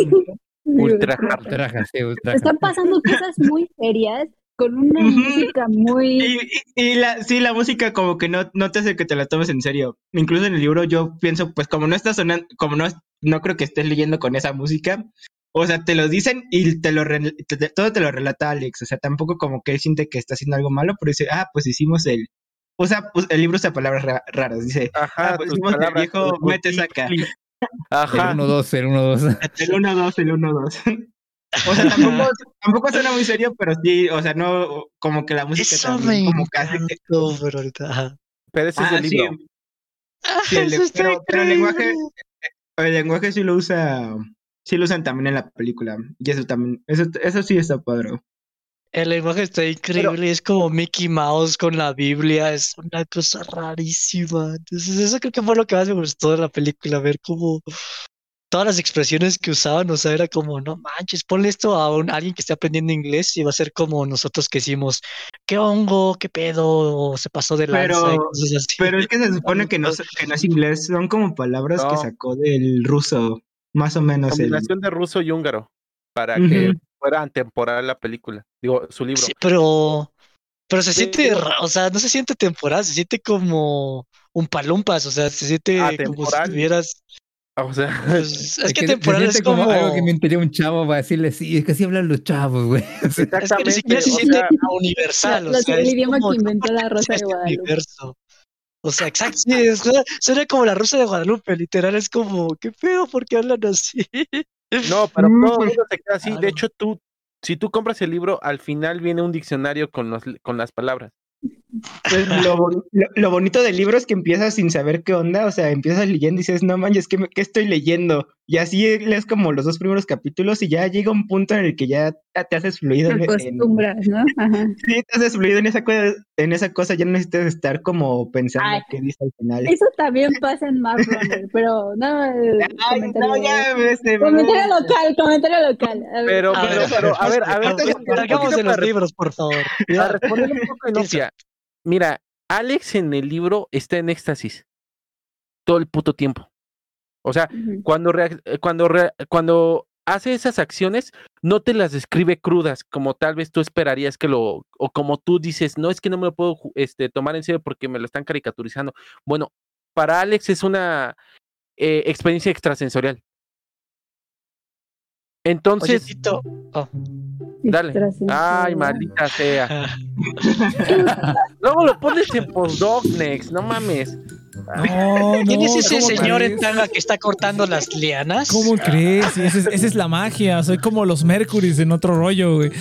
Ultra hard. Ultraja, sí, ultraja. Están pasando cosas muy serias con una música muy... Y, y- y la, sí, la música como que no, no te hace que te la tomes en serio. Incluso en el libro yo pienso, pues como no está sonando, como no, no creo que estés leyendo con esa música, o sea, te lo dicen y te lo re- te- te- todo te lo relata Alex, o sea, tampoco como que él siente que está haciendo algo malo, pero dice, ah, pues hicimos el... Usa, pues, el libro usa palabras ra- raras, dice, Ajá, ah, pues hicimos el viejo, mete saca, clic. El Ajá. 1-2, el 1-2. el 1-2, el 1-2. O sea, tampoco, tampoco suena muy serio, pero sí, o sea, no, como que la música Eso también me como hace que... pero ahorita. ajá. Pero ese es Ah, sí, libro. Sí, el, Eso está pero, pero el lenguaje, el lenguaje sí lo usa, sí lo usan también en la película. Y eso también, eso, eso sí está padre. El lenguaje está increíble, es como Mickey Mouse con la Biblia, es una cosa rarísima. Entonces, eso creo que fue lo que más me gustó de la película, ver cómo todas las expresiones que usaban, o sea, era como, no manches, ponle esto a, un, a alguien que esté aprendiendo inglés y va a ser como nosotros que hicimos, ¿qué hongo? ¿Qué pedo? Se pasó de lanza y Pero, cosas así. pero es que se supone que no, que no es inglés, son como palabras que sacó del ruso, más o menos. el- Combinación de ruso y húngaro. Para que Ujú. fuera temporal la película. Digo, su libro. Sí, pero, pero se siente, Pero- ra- o sea, no se siente temporal, se siente como un palumpas, o sea, se siente Ah, como si tuvieras, O sea, pues, es que se- temporal es siente como, algo que me enteré un chavo para decirle, sí, es que así hablan los chavos, güey. O sea, es que ni exactamente. siquiera se o siente sea, universal, o sea, el es idioma como, que inventó la Rosa de Guadalupe. universo. O sea, exacto, sí, suena, suena como la Rosa de Guadalupe, literal, es como, qué pedo, ¿por qué hablan así? no, pero Mm, todo el pues, mundo se queda así. claro. De hecho, tú Si tú compras el libro, al final viene un diccionario con, los- con las palabras. Pues lo, lo- lo bonito del libro es que empiezas sin saber qué onda, o sea, empiezas leyendo y dices, no manches, ¿qué, me- qué estoy leyendo? Y así lees como los dos primeros capítulos y ya llega un punto en el que ya te haces fluido. Te en- en- acostumbras, ¿no? Ajá. sí, te haces fluido en esa, cosa, en esa cosa, ya no necesitas estar como pensando Ay. qué dice al final. Eso también pasa en Map Runner, pero no. Ay, comentario, no, ya me se- comentario local, comentario local. A ver. Pero, A pero, ver, pero, a ver, a ver, salgamos- de los libros, por favor. para responder un poco, Piensa. Mira, Alex en el libro está en éxtasis todo el puto tiempo. O sea, cuando, eh, cuando, cuando hace esas acciones, no te las describe crudas, como tal vez tú esperarías que lo, o como tú dices, no es que no me lo puedo este, tomar en serio porque me lo están caricaturizando. Bueno, para Alex es una eh, experiencia extrasensorial. Oye, Entonces, Tito, dale. Ay, maldita sea. Luego lo pones en postdocnex, no mames. No, ¿quién no, es ese ¿cómo señor en tanga que está cortando las lianas? ¿Cómo crees? Esa es, esa es la magia. Soy como los Mercurys en otro rollo, güey.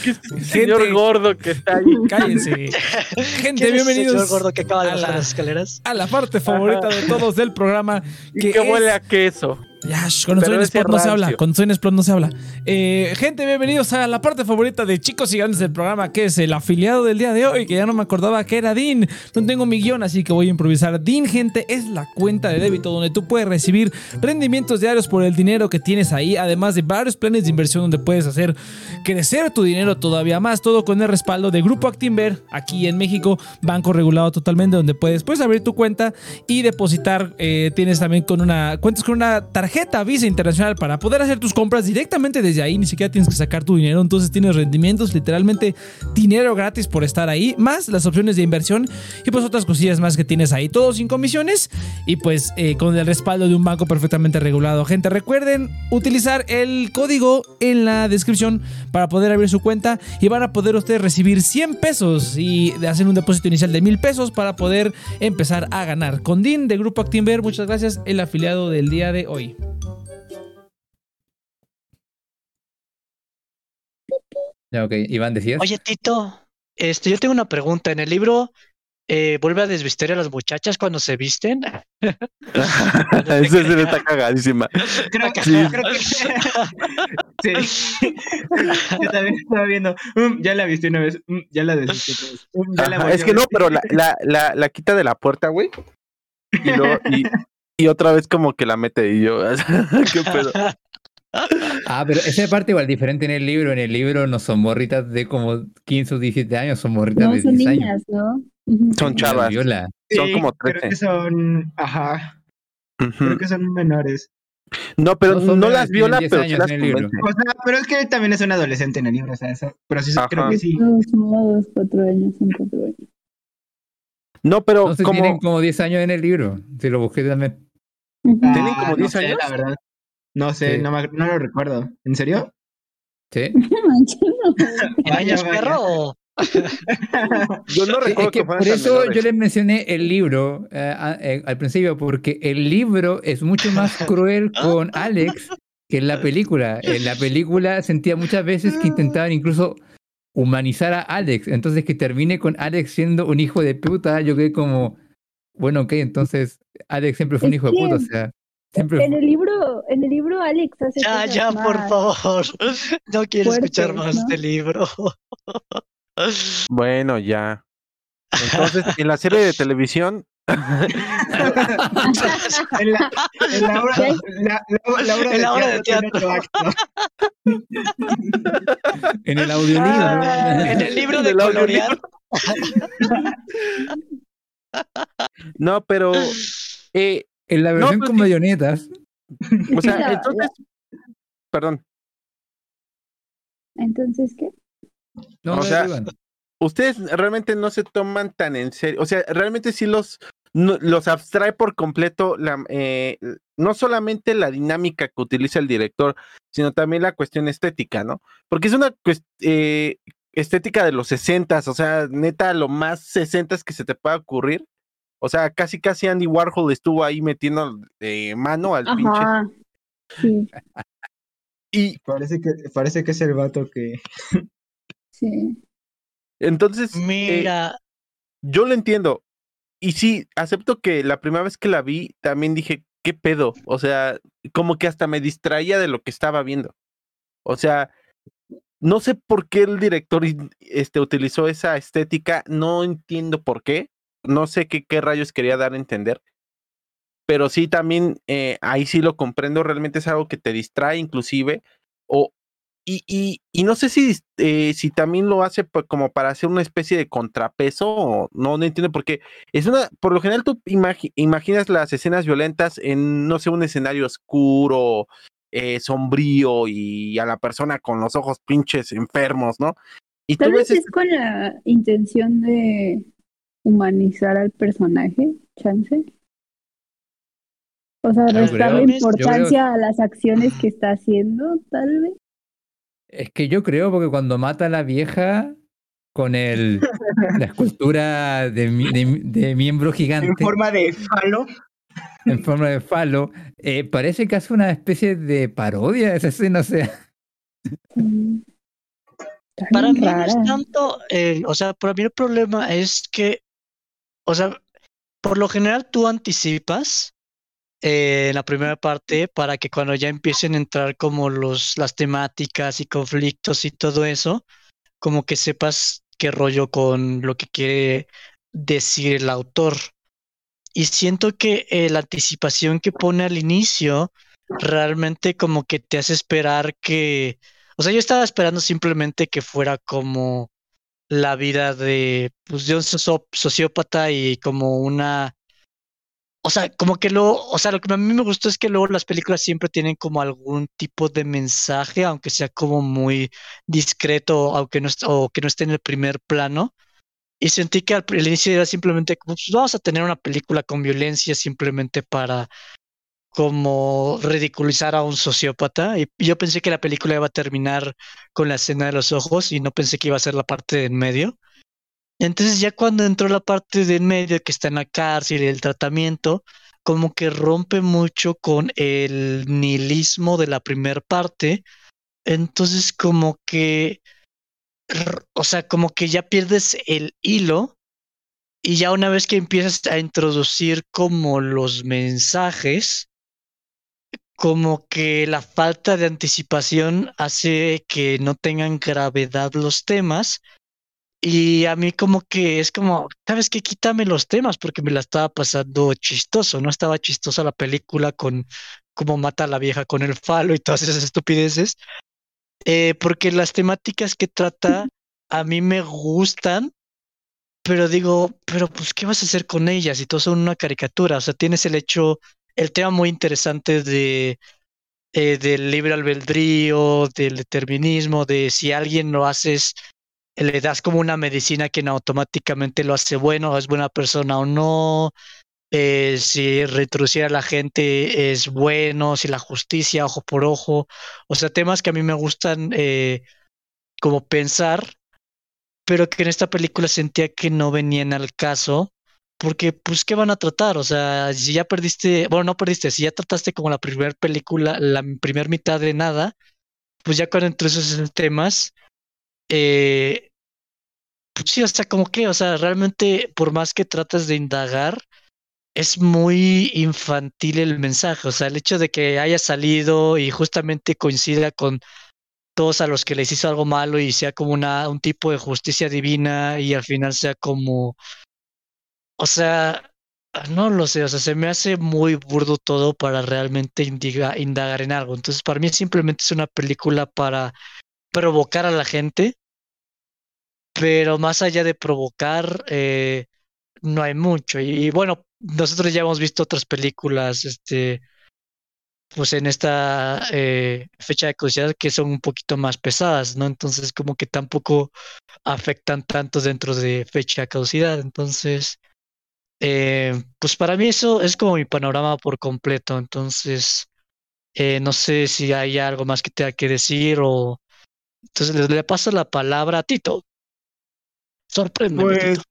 Señor Gente, gordo que está ahí. cállense. ¿Quién Gente, es ese bienvenidos señor gordo que acaba de a bajar la- las escaleras? a la parte favorita de todos del programa. Y Que huele a queso. Ya, shh, cuando Pero soy no se habla. Cuando soy no se habla. Eh, gente, bienvenidos a la parte favorita de chicos y grandes del programa, que es el afiliado del día de hoy, que ya no me acordaba que era Dean. No tengo mi guion, así que voy a improvisar. Dean, gente, es la cuenta de débito donde tú puedes recibir rendimientos diarios por el dinero que tienes ahí, además de varios planes de inversión donde puedes hacer crecer tu dinero todavía más, todo con el respaldo de Grupo Actinver, aquí en México, banco regulado totalmente, donde puedes, puedes abrir tu cuenta y depositar. eh, tienes también con una, cuentas con una tarjeta Visa Internacional para poder hacer tus compras directamente desde ahí, ni siquiera tienes que sacar tu dinero, entonces tienes rendimientos, literalmente dinero gratis por estar ahí, más las opciones de inversión y pues otras cosillas más que tienes ahí, todo sin comisiones y pues eh, con el respaldo de un banco perfectamente regulado. Gente, recuerden utilizar el código en la descripción para poder abrir su cuenta y van a poder ustedes recibir 100 pesos y hacer un depósito inicial de 1000 pesos para poder empezar a ganar. Con Dean de Grupo Actinver, muchas gracias, el afiliado del día de hoy. Ya, ok. Iván, ¿decías? Oye, Tito, este, yo tengo una pregunta. En el libro, eh, ¿vuelve a desvestir a las muchachas cuando se visten? Esa escena está cagadísima. Creo que, Sí. creo que- sí. Yo también estaba viendo. "Mm, ya la viste una vez. mm, ya la desviste otra vez. "Mm, ya la Ajá, volví es que no, ver". pero la, la, la, la quita de la puerta, güey. Y, luego- y, y otra vez como que la mete y yo. ¿Qué pedo? Ah, pero esa parte igual diferente en el libro. En el libro no son morritas de como 15 o 17 años, son morritas No, de son 10 años. Son chavas. viola. Son Sí, como Creo 13. que son. Ajá. Creo que son menores. No, pero No las viola, 10 pero sí años las en el libro. convence. O sea, pero es que él también es un adolescente en el libro. O sea, eso- pero sí, creo que sí. Dos modos, cuatro años, son cuatro años. No, pero Entonces como. tienen como 10 años en el libro. Si lo busqué también. ¿Tienen como Ah, 10 no sé, años? la verdad. No sé, Sí. no, me- no lo recuerdo. ¿En serio? ¿Sí? ¿En años, perro? Yo no recuerdo es que fueran por eso menores. yo les mencioné el libro eh, eh, al principio, porque el libro es mucho más cruel con Alex que en la película. En la película sentía muchas veces que intentaban incluso humanizar a Alex. Entonces que termine con Alex siendo un hijo de puta, yo quedé como, bueno, ok, entonces Alex siempre fue un hijo de puta, o sea, siempre En el libro, en el libro Alex hace Ya, ya, por favor. No quiero escuchar más ¿no? del libro. Bueno, ya. Entonces, en la serie de televisión. En la, en la hora, ¿Qué? la, la- la obra En la obra de acto. en el audiolibro. Ah, en el libro de colorear. No, pero. eh, En la versión pues con sí. marionetas. o sea, La- entonces. Perdón. Entonces, ¿qué? No, O no, sea. Ustedes realmente no se toman tan en serio. O sea, realmente sí los, no- los abstrae por completo la, eh, no solamente la dinámica que utiliza el director, sino también la cuestión estética, ¿no? Porque es una eh, estética de los sesentas, o sea, neta, lo más sesentas que se te pueda ocurrir. O sea, casi casi Andy Warhol estuvo ahí metiendo eh, mano al pinche. Ajá. Sí. Y Parece que, parece que es el vato que. Sí. entonces, eh, Mira, yo lo entiendo. Y sí, acepto que la primera vez que la vi, también dije, ¿qué pedo? O sea, como que hasta me distraía de lo que estaba viendo. O sea, no sé por qué el director este, utilizó esa estética, no entiendo por qué, no sé qué, qué rayos quería dar a entender, pero sí también eh, ahí sí lo comprendo, realmente es algo que te distrae inclusive, o, y, y, y no sé si, eh, si también lo hace como para hacer una especie de contrapeso, no, no entiendo por qué. Es una, por lo general tú imagi- imaginas las escenas violentas en, no sé, un escenario oscuro, eh, sombrío y a la persona con los ojos pinches enfermos, ¿no? Y tú Tal vez es con la intención de humanizar al personaje, chance. O sea, restarle creo- importancia a las acciones que está haciendo, tal vez. Es que yo creo, porque cuando mata a la vieja con el, la escultura de- de miembro gigante En forma de falo. en forma de falo, eh, parece que hace una especie de parodia de esa escena. O sea, Mm. Para mí no es tanto, eh, o sea, para mí el problema es que, o sea, por lo general tú anticipas eh, en la primera parte para que cuando ya empiecen a entrar como los, las temáticas y conflictos y todo eso, como que sepas qué rollo con lo que quiere decir el autor. Y siento que eh, la anticipación que pone al inicio realmente como que te hace esperar que, o sea, yo estaba esperando simplemente que fuera como la vida de, pues, de un sociópata y como una, o sea, como que luego, o sea, lo que a mí me gustó es que luego las películas siempre tienen como algún tipo de mensaje, aunque sea como muy discreto, aunque no, o que no esté en el primer plano. Y sentí que al inicio era simplemente pues, vamos a tener una película con violencia simplemente para como ridiculizar a un sociópata. Y yo pensé que la película iba a terminar con la escena de los ojos y no pensé que iba a ser la parte de en medio. Entonces ya cuando entró la parte de en medio que está en la cárcel y el tratamiento, como que rompe mucho con el nihilismo de la primera parte. Entonces como que, o sea, como que ya pierdes el hilo y ya una vez que empiezas a introducir como los mensajes, como que la falta de anticipación hace que no tengan gravedad los temas. Y a mí como que es como, ¿sabes qué? Quítame los temas porque me la estaba pasando chistoso, no estaba chistosa la película con cómo mata a la vieja con el falo y todas esas estupideces. Eh, porque las temáticas que trata a mí me gustan, pero digo, pero pues, ¿qué vas a hacer con ellas? Y todo son una caricatura. O sea, tienes el hecho, el tema muy interesante de eh, del libre albedrío, del determinismo, de si alguien lo haces, le das como una medicina que no automáticamente lo hace bueno, es buena persona o no. Eh, si reintroducir a la gente es bueno, si la justicia, ojo por ojo. O sea, temas que a mí me gustan eh, como pensar, pero que en esta película sentía que no venían al caso, porque pues ¿qué van a tratar? O sea, si ya perdiste, bueno, no perdiste, si ya trataste como la primera película, la primera mitad de nada, pues ya cuando introduces esos temas, eh, pues sí, o sea, como que, o sea, realmente por más que tratas de indagar, es muy infantil el mensaje, o sea, el hecho de que haya salido y justamente coincida con todos a los que les hizo algo malo y sea como una, un tipo de justicia divina y al final sea como, o sea, no lo sé, o sea, se me hace muy burdo todo para realmente indagar en algo. Entonces, para mí simplemente es una película para provocar a la gente, pero más allá de provocar, eh, no hay mucho. Y bueno, nosotros ya hemos visto otras películas, este, pues en esta eh, fecha de caducidad que son un poquito más pesadas, ¿no? Entonces, como que tampoco afectan tanto dentro de fecha de caducidad. Entonces, eh, pues para mí eso es como mi panorama por completo. Entonces, eh, no sé si hay algo más que tenga que decir o... Entonces, le, le paso la palabra a Tito. Sorpréndeme, Pues Tito.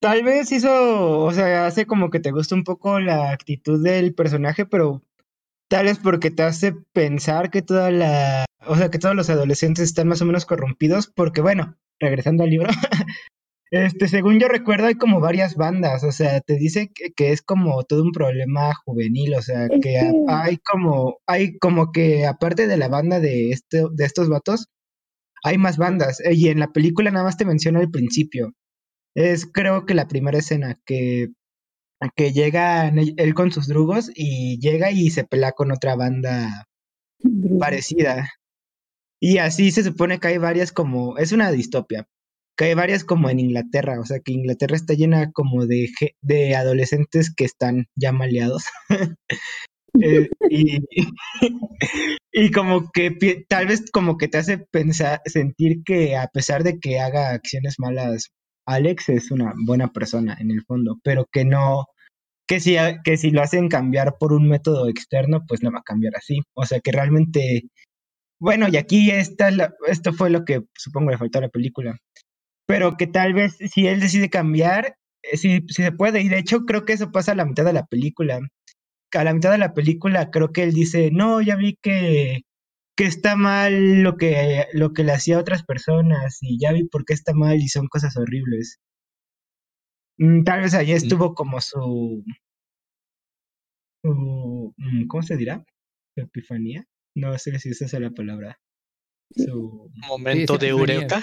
Tal vez hizo, o sea, hace como que te gusta un poco la actitud del personaje, pero Tal vez porque te hace pensar que toda la, o sea, que todos los adolescentes están más o menos corrompidos, porque bueno, regresando al libro, este, según yo recuerdo, hay como varias bandas, o sea, te dice que, que es como todo un problema juvenil, o sea, Es que a- hay como, hay como que aparte de la banda de este, de estos vatos, hay más bandas, eh, y en la película nada más te menciono al principio. Es creo que la primera escena que que llega él con sus drugos y llega y se pelea con otra banda parecida. Y así se supone que hay varias como, es una distopia, que hay varias como en Inglaterra, o sea que Inglaterra está llena como de, de adolescentes que están ya maleados. Eh, y, y como que tal vez como que te hace pensar, sentir que a pesar de que haga acciones malas, Alex es una buena persona en el fondo, pero que no, que si, que si lo hacen cambiar por un método externo, pues no va a cambiar así. O sea que realmente, bueno, y aquí esta, es la- esto fue lo que supongo le faltó a la película. Pero que tal vez si él decide cambiar, eh, sí, sí se puede. Y de hecho creo que eso pasa a la mitad de la película. A la mitad de la película creo que él dice, no, ya vi que, que está mal lo que, lo que le hacía a otras personas y ya vi por qué está mal y son cosas horribles. Mm, Tal vez allí estuvo como su, su, mm, ¿cómo se dirá? Su epifanía. No sé si esa es la palabra. Su, Momento Sí, de Eureka.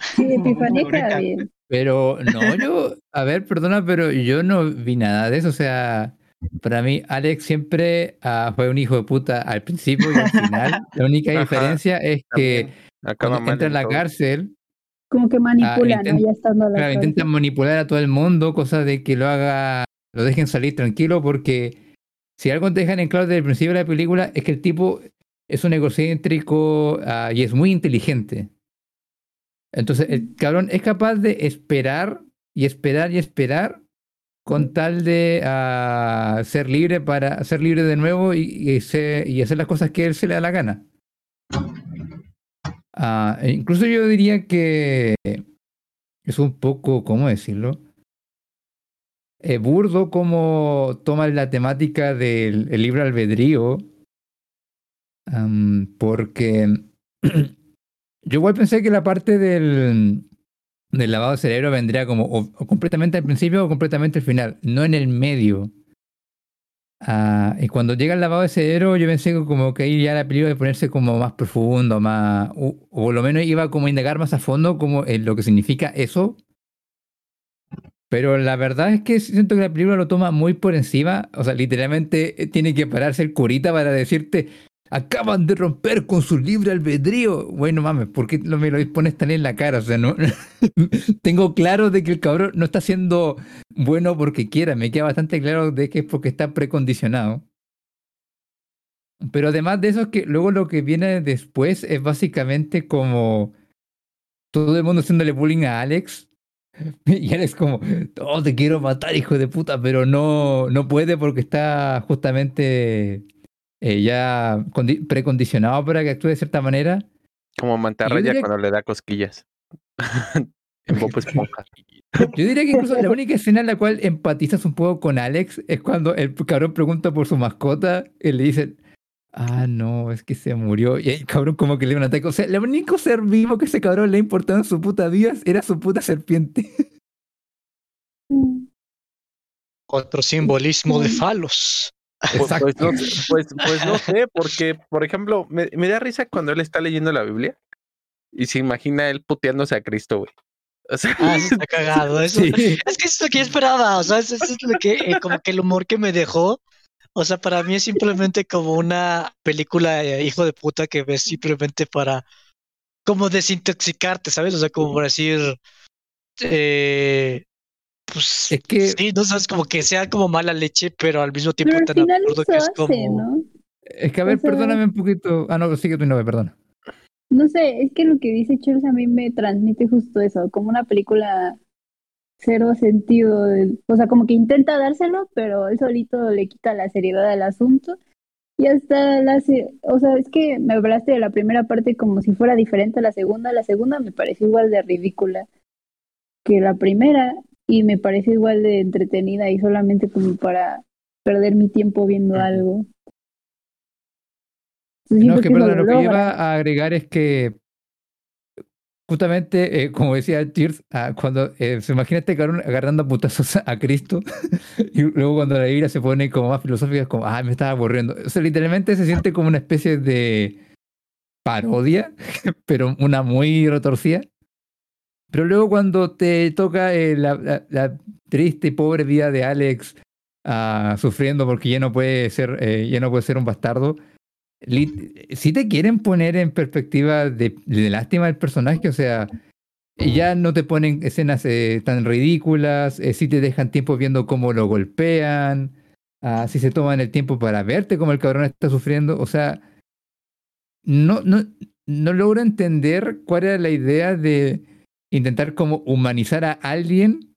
Sí, Epifanía queda bien. Pero no, yo, a ver, perdona, pero yo no vi nada de eso. O sea, para mí, Alex siempre ah, fue un hijo de puta al principio y al final. La única Ajá, diferencia es que cuando entra en en la todo. cárcel, Como que manipula, ¿no? intent- Ya estando a la claro, intentan manipular a todo el mundo, cosa de que lo haga, lo dejen salir tranquilo, porque si algo te dejan en claro desde el principio de la película es que el tipo es un egocéntrico ah, y es muy inteligente. Entonces, el cabrón es capaz de esperar y esperar y esperar con tal de ah, ser libre para ser libre de nuevo y, y y hacer las cosas que él se le da la gana. Ah, e incluso yo diría que es un poco, ¿cómo decirlo? Eh, burdo como toma la temática del el libre albedrío, porque yo igual pensé que la parte del, del lavado de cerebro vendría como completamente al principio o completamente al final, no en el medio. Ah, y cuando llega el lavado de cerebro, yo pensé como que ahí ya la película a ponerse como más profundo, más, o, o lo menos iba como a indagar más a fondo como lo que significa eso. Pero la verdad es que siento que la película lo toma muy por encima. O sea, literalmente eh, tiene que pararse el curita para decirte, acaban de romper con su libre albedrío. Bueno, mames, ¿por qué me lo pones tan en la cara? O sea, no tengo claro de que el cabrón no está siendo bueno porque quiera. Me queda bastante claro de que es porque está precondicionado. Pero además de eso es que luego lo que viene después es básicamente como todo el mundo haciéndole bullying a Alex. Y Alex como, oh, te quiero matar, hijo de puta, pero no, no puede porque está justamente eh, ya condi- precondicionado para que actúe de cierta manera. Como mantarraya que- cuando le da cosquillas. en Bob Esponja. Yo diría que incluso la única escena en la cual empatizas un poco con Alex es cuando el cabrón pregunta por su mascota y le dicen, ah, no, es que se murió. Y el cabrón como que le da un ataque. O sea, el único ser vivo que ese cabrón le ha importado en su puta vida era su puta serpiente. Otro simbolismo de falos. Pues, Exacto. pues no, sé- pues, pues no sé, porque, por ejemplo, me, me da risa cuando él está leyendo la Biblia y se imagina él puteándose a Cristo, güey. O sea, Ah, eso está cagado. Eso, Sí. Es que es lo que yo esperaba. O sea, eso, eso es lo que, eh, como que el humor que me dejó. O sea, para mí es simplemente como una película eh, hijo de puta que ves simplemente para como desintoxicarte, ¿sabes? O sea, como por decir, eh, pues Es que- sí, no sabes, como que sea como mala leche, pero al mismo tiempo tan absurdo que es hace, como. ¿no? Es que, a ver, O sea- perdóname un poquito. Ah, no, sigue tu nombre, perdona. No sé, es que lo que dice Charles a mí me transmite justo eso, como una película cero sentido, o sea, como que intenta dárselo, pero él solito le quita la seriedad al asunto y hasta la, se- o sea, es que me hablaste de la primera parte como si fuera diferente a la segunda, la segunda me pareció igual de ridícula que la primera y me pareció igual de entretenida y solamente como para perder mi tiempo viendo algo. No, que perdón, lo que logra. iba a agregar es que justamente, eh, como decía Cheers, ah, cuando eh, se imagina este cabrón agarrando a putazos a Cristo y luego cuando la Biblia se pone como más filosófica es como, ah, me estaba aburriendo. O sea, literalmente se siente como una especie de parodia, pero una muy retorcida. Pero luego cuando te toca eh, la, la- la triste y pobre vida de Alex ah, sufriendo porque ya no puede ser, eh, ya no puede ser un bastardo, si te quieren poner en perspectiva de, de lástima del personaje, o sea, ya no te ponen escenas eh, tan ridículas, eh, si te dejan tiempo viendo cómo lo golpean, ah, si se toman el tiempo para verte cómo el cabrón está sufriendo, o sea, no, no, no logro entender cuál era la idea de intentar como humanizar a alguien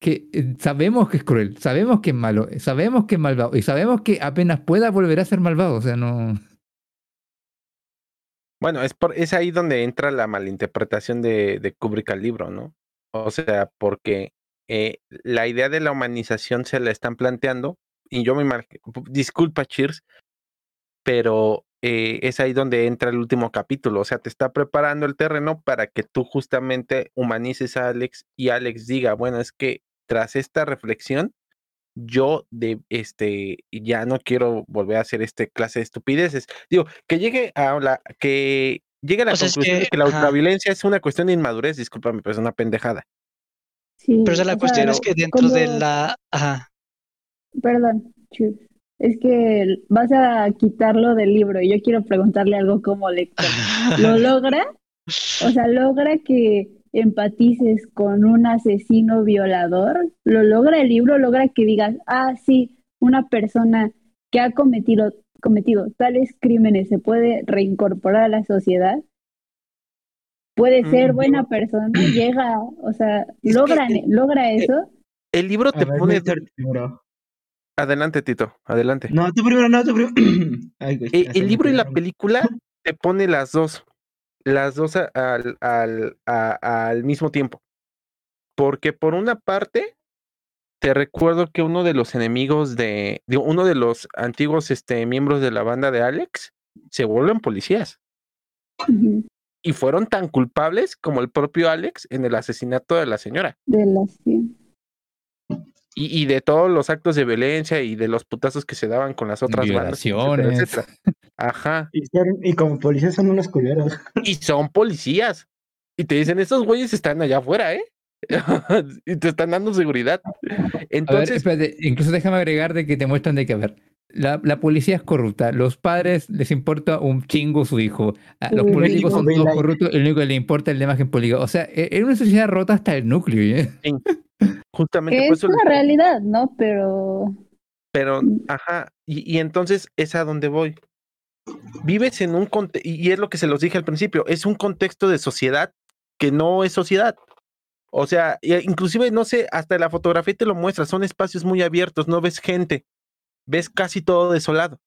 que eh, sabemos que es cruel, sabemos que es malo, eh, sabemos que es malvado y sabemos que apenas pueda volver a ser malvado, o sea, no... Bueno, es, por, es ahí donde entra la malinterpretación de, de Kubrick al libro, ¿no? O sea, porque eh, la idea de la humanización se la están planteando, y yo me imagino, disculpa, Cheers, pero eh, es ahí donde entra el último capítulo, o sea, te está preparando el terreno para que tú justamente humanices a Alex y Alex diga, bueno, es que tras esta reflexión, yo de este ya no quiero volver a hacer este clase de estupideces. Digo, que llegue a la que llegue a la O sea, es conclusión de que- que la ajá. ultraviolencia es una cuestión de inmadurez, discúlpame, pero es una pendejada. Sí, Pero o sea, la o cuestión sea, es que dentro de la... Ajá. Perdón, Chus. Es que vas a quitarlo del libro y yo quiero preguntarle algo como lector. ¿Lo logra? O sea, ¿logra que empatices con un asesino violador? ¿Lo logra el libro? ¿Logra que digas, ah, sí, una persona que ha cometido, cometido tales crímenes se puede reincorporar a la sociedad? ¿Puede ser Mm, buena yo- persona? ¿Llega, o sea, logra, logra eso? El libro te ver, pone. Adelante, Tito, adelante. No, tú primero, no, tú primero. Ay, güey, Eh, ya se el libro y la película te pone las dos, las dos al, al, a- al mismo tiempo. Porque por una parte, te recuerdo que uno de los enemigos de, de uno de los antiguos este, miembros de la banda de Alex se vuelven policías. Y fueron tan culpables como el propio Alex en el asesinato de la señora. De las sí. Y, y de todos los actos de violencia y de los putazos que se daban con las otras bandas, etcétera, etcétera. Ajá. Y, son- y como policías son unos culeros. Y son policías. Y te dicen, estos güeyes están allá afuera, ¿eh? y te están dando seguridad. A ver, Entonces, espérate, incluso déjame agregar de que te muestran de que, a ver, la, la policía es corrupta, los padres les importa un chingo su hijo, a los políticos son todos corruptos, el único que le importa es la imagen política. O sea, es una sociedad rota hasta el núcleo, ¿eh? justamente Que por es eso, una les- realidad, ¿no? Pero pero, Mm. ajá, y, y entonces es a donde voy. Vives en un contexto, y es lo que se los dije al principio, es un contexto de sociedad que no es sociedad. O sea, inclusive, no sé, hasta la fotografía te lo muestra, son espacios muy abiertos, no ves gente, ves casi todo desolado.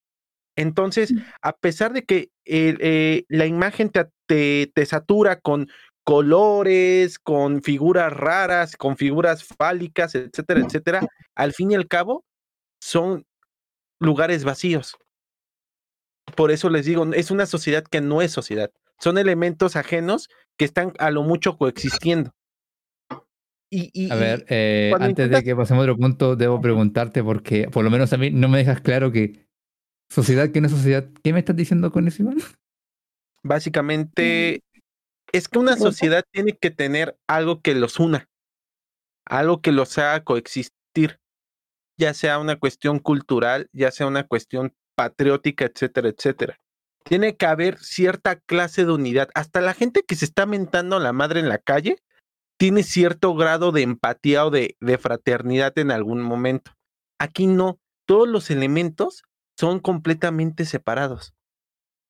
Entonces, Mm. a pesar de que eh, la imagen te, te, te satura con colores, con figuras raras, con figuras fálicas, etcétera, etcétera, al fin y al cabo son lugares vacíos. Por eso les digo, es una sociedad que no es sociedad. Son elementos ajenos que están a lo mucho coexistiendo. Y, y- A ver, eh, antes intentas- de que pasemos a otro punto, debo preguntarte, porque por lo menos a mí no me dejas claro que sociedad que no es sociedad, ¿qué me estás diciendo con eso, Iván? Básicamente, es que una sociedad tiene que tener algo que los una, algo que los haga coexistir, ya sea una cuestión cultural, ya sea una cuestión patriótica, etcétera, etcétera. Tiene que haber cierta clase de unidad. Hasta la gente que se está mentando a la madre en la calle tiene cierto grado de empatía o de, de fraternidad en algún momento. Aquí no, todos los elementos son completamente separados.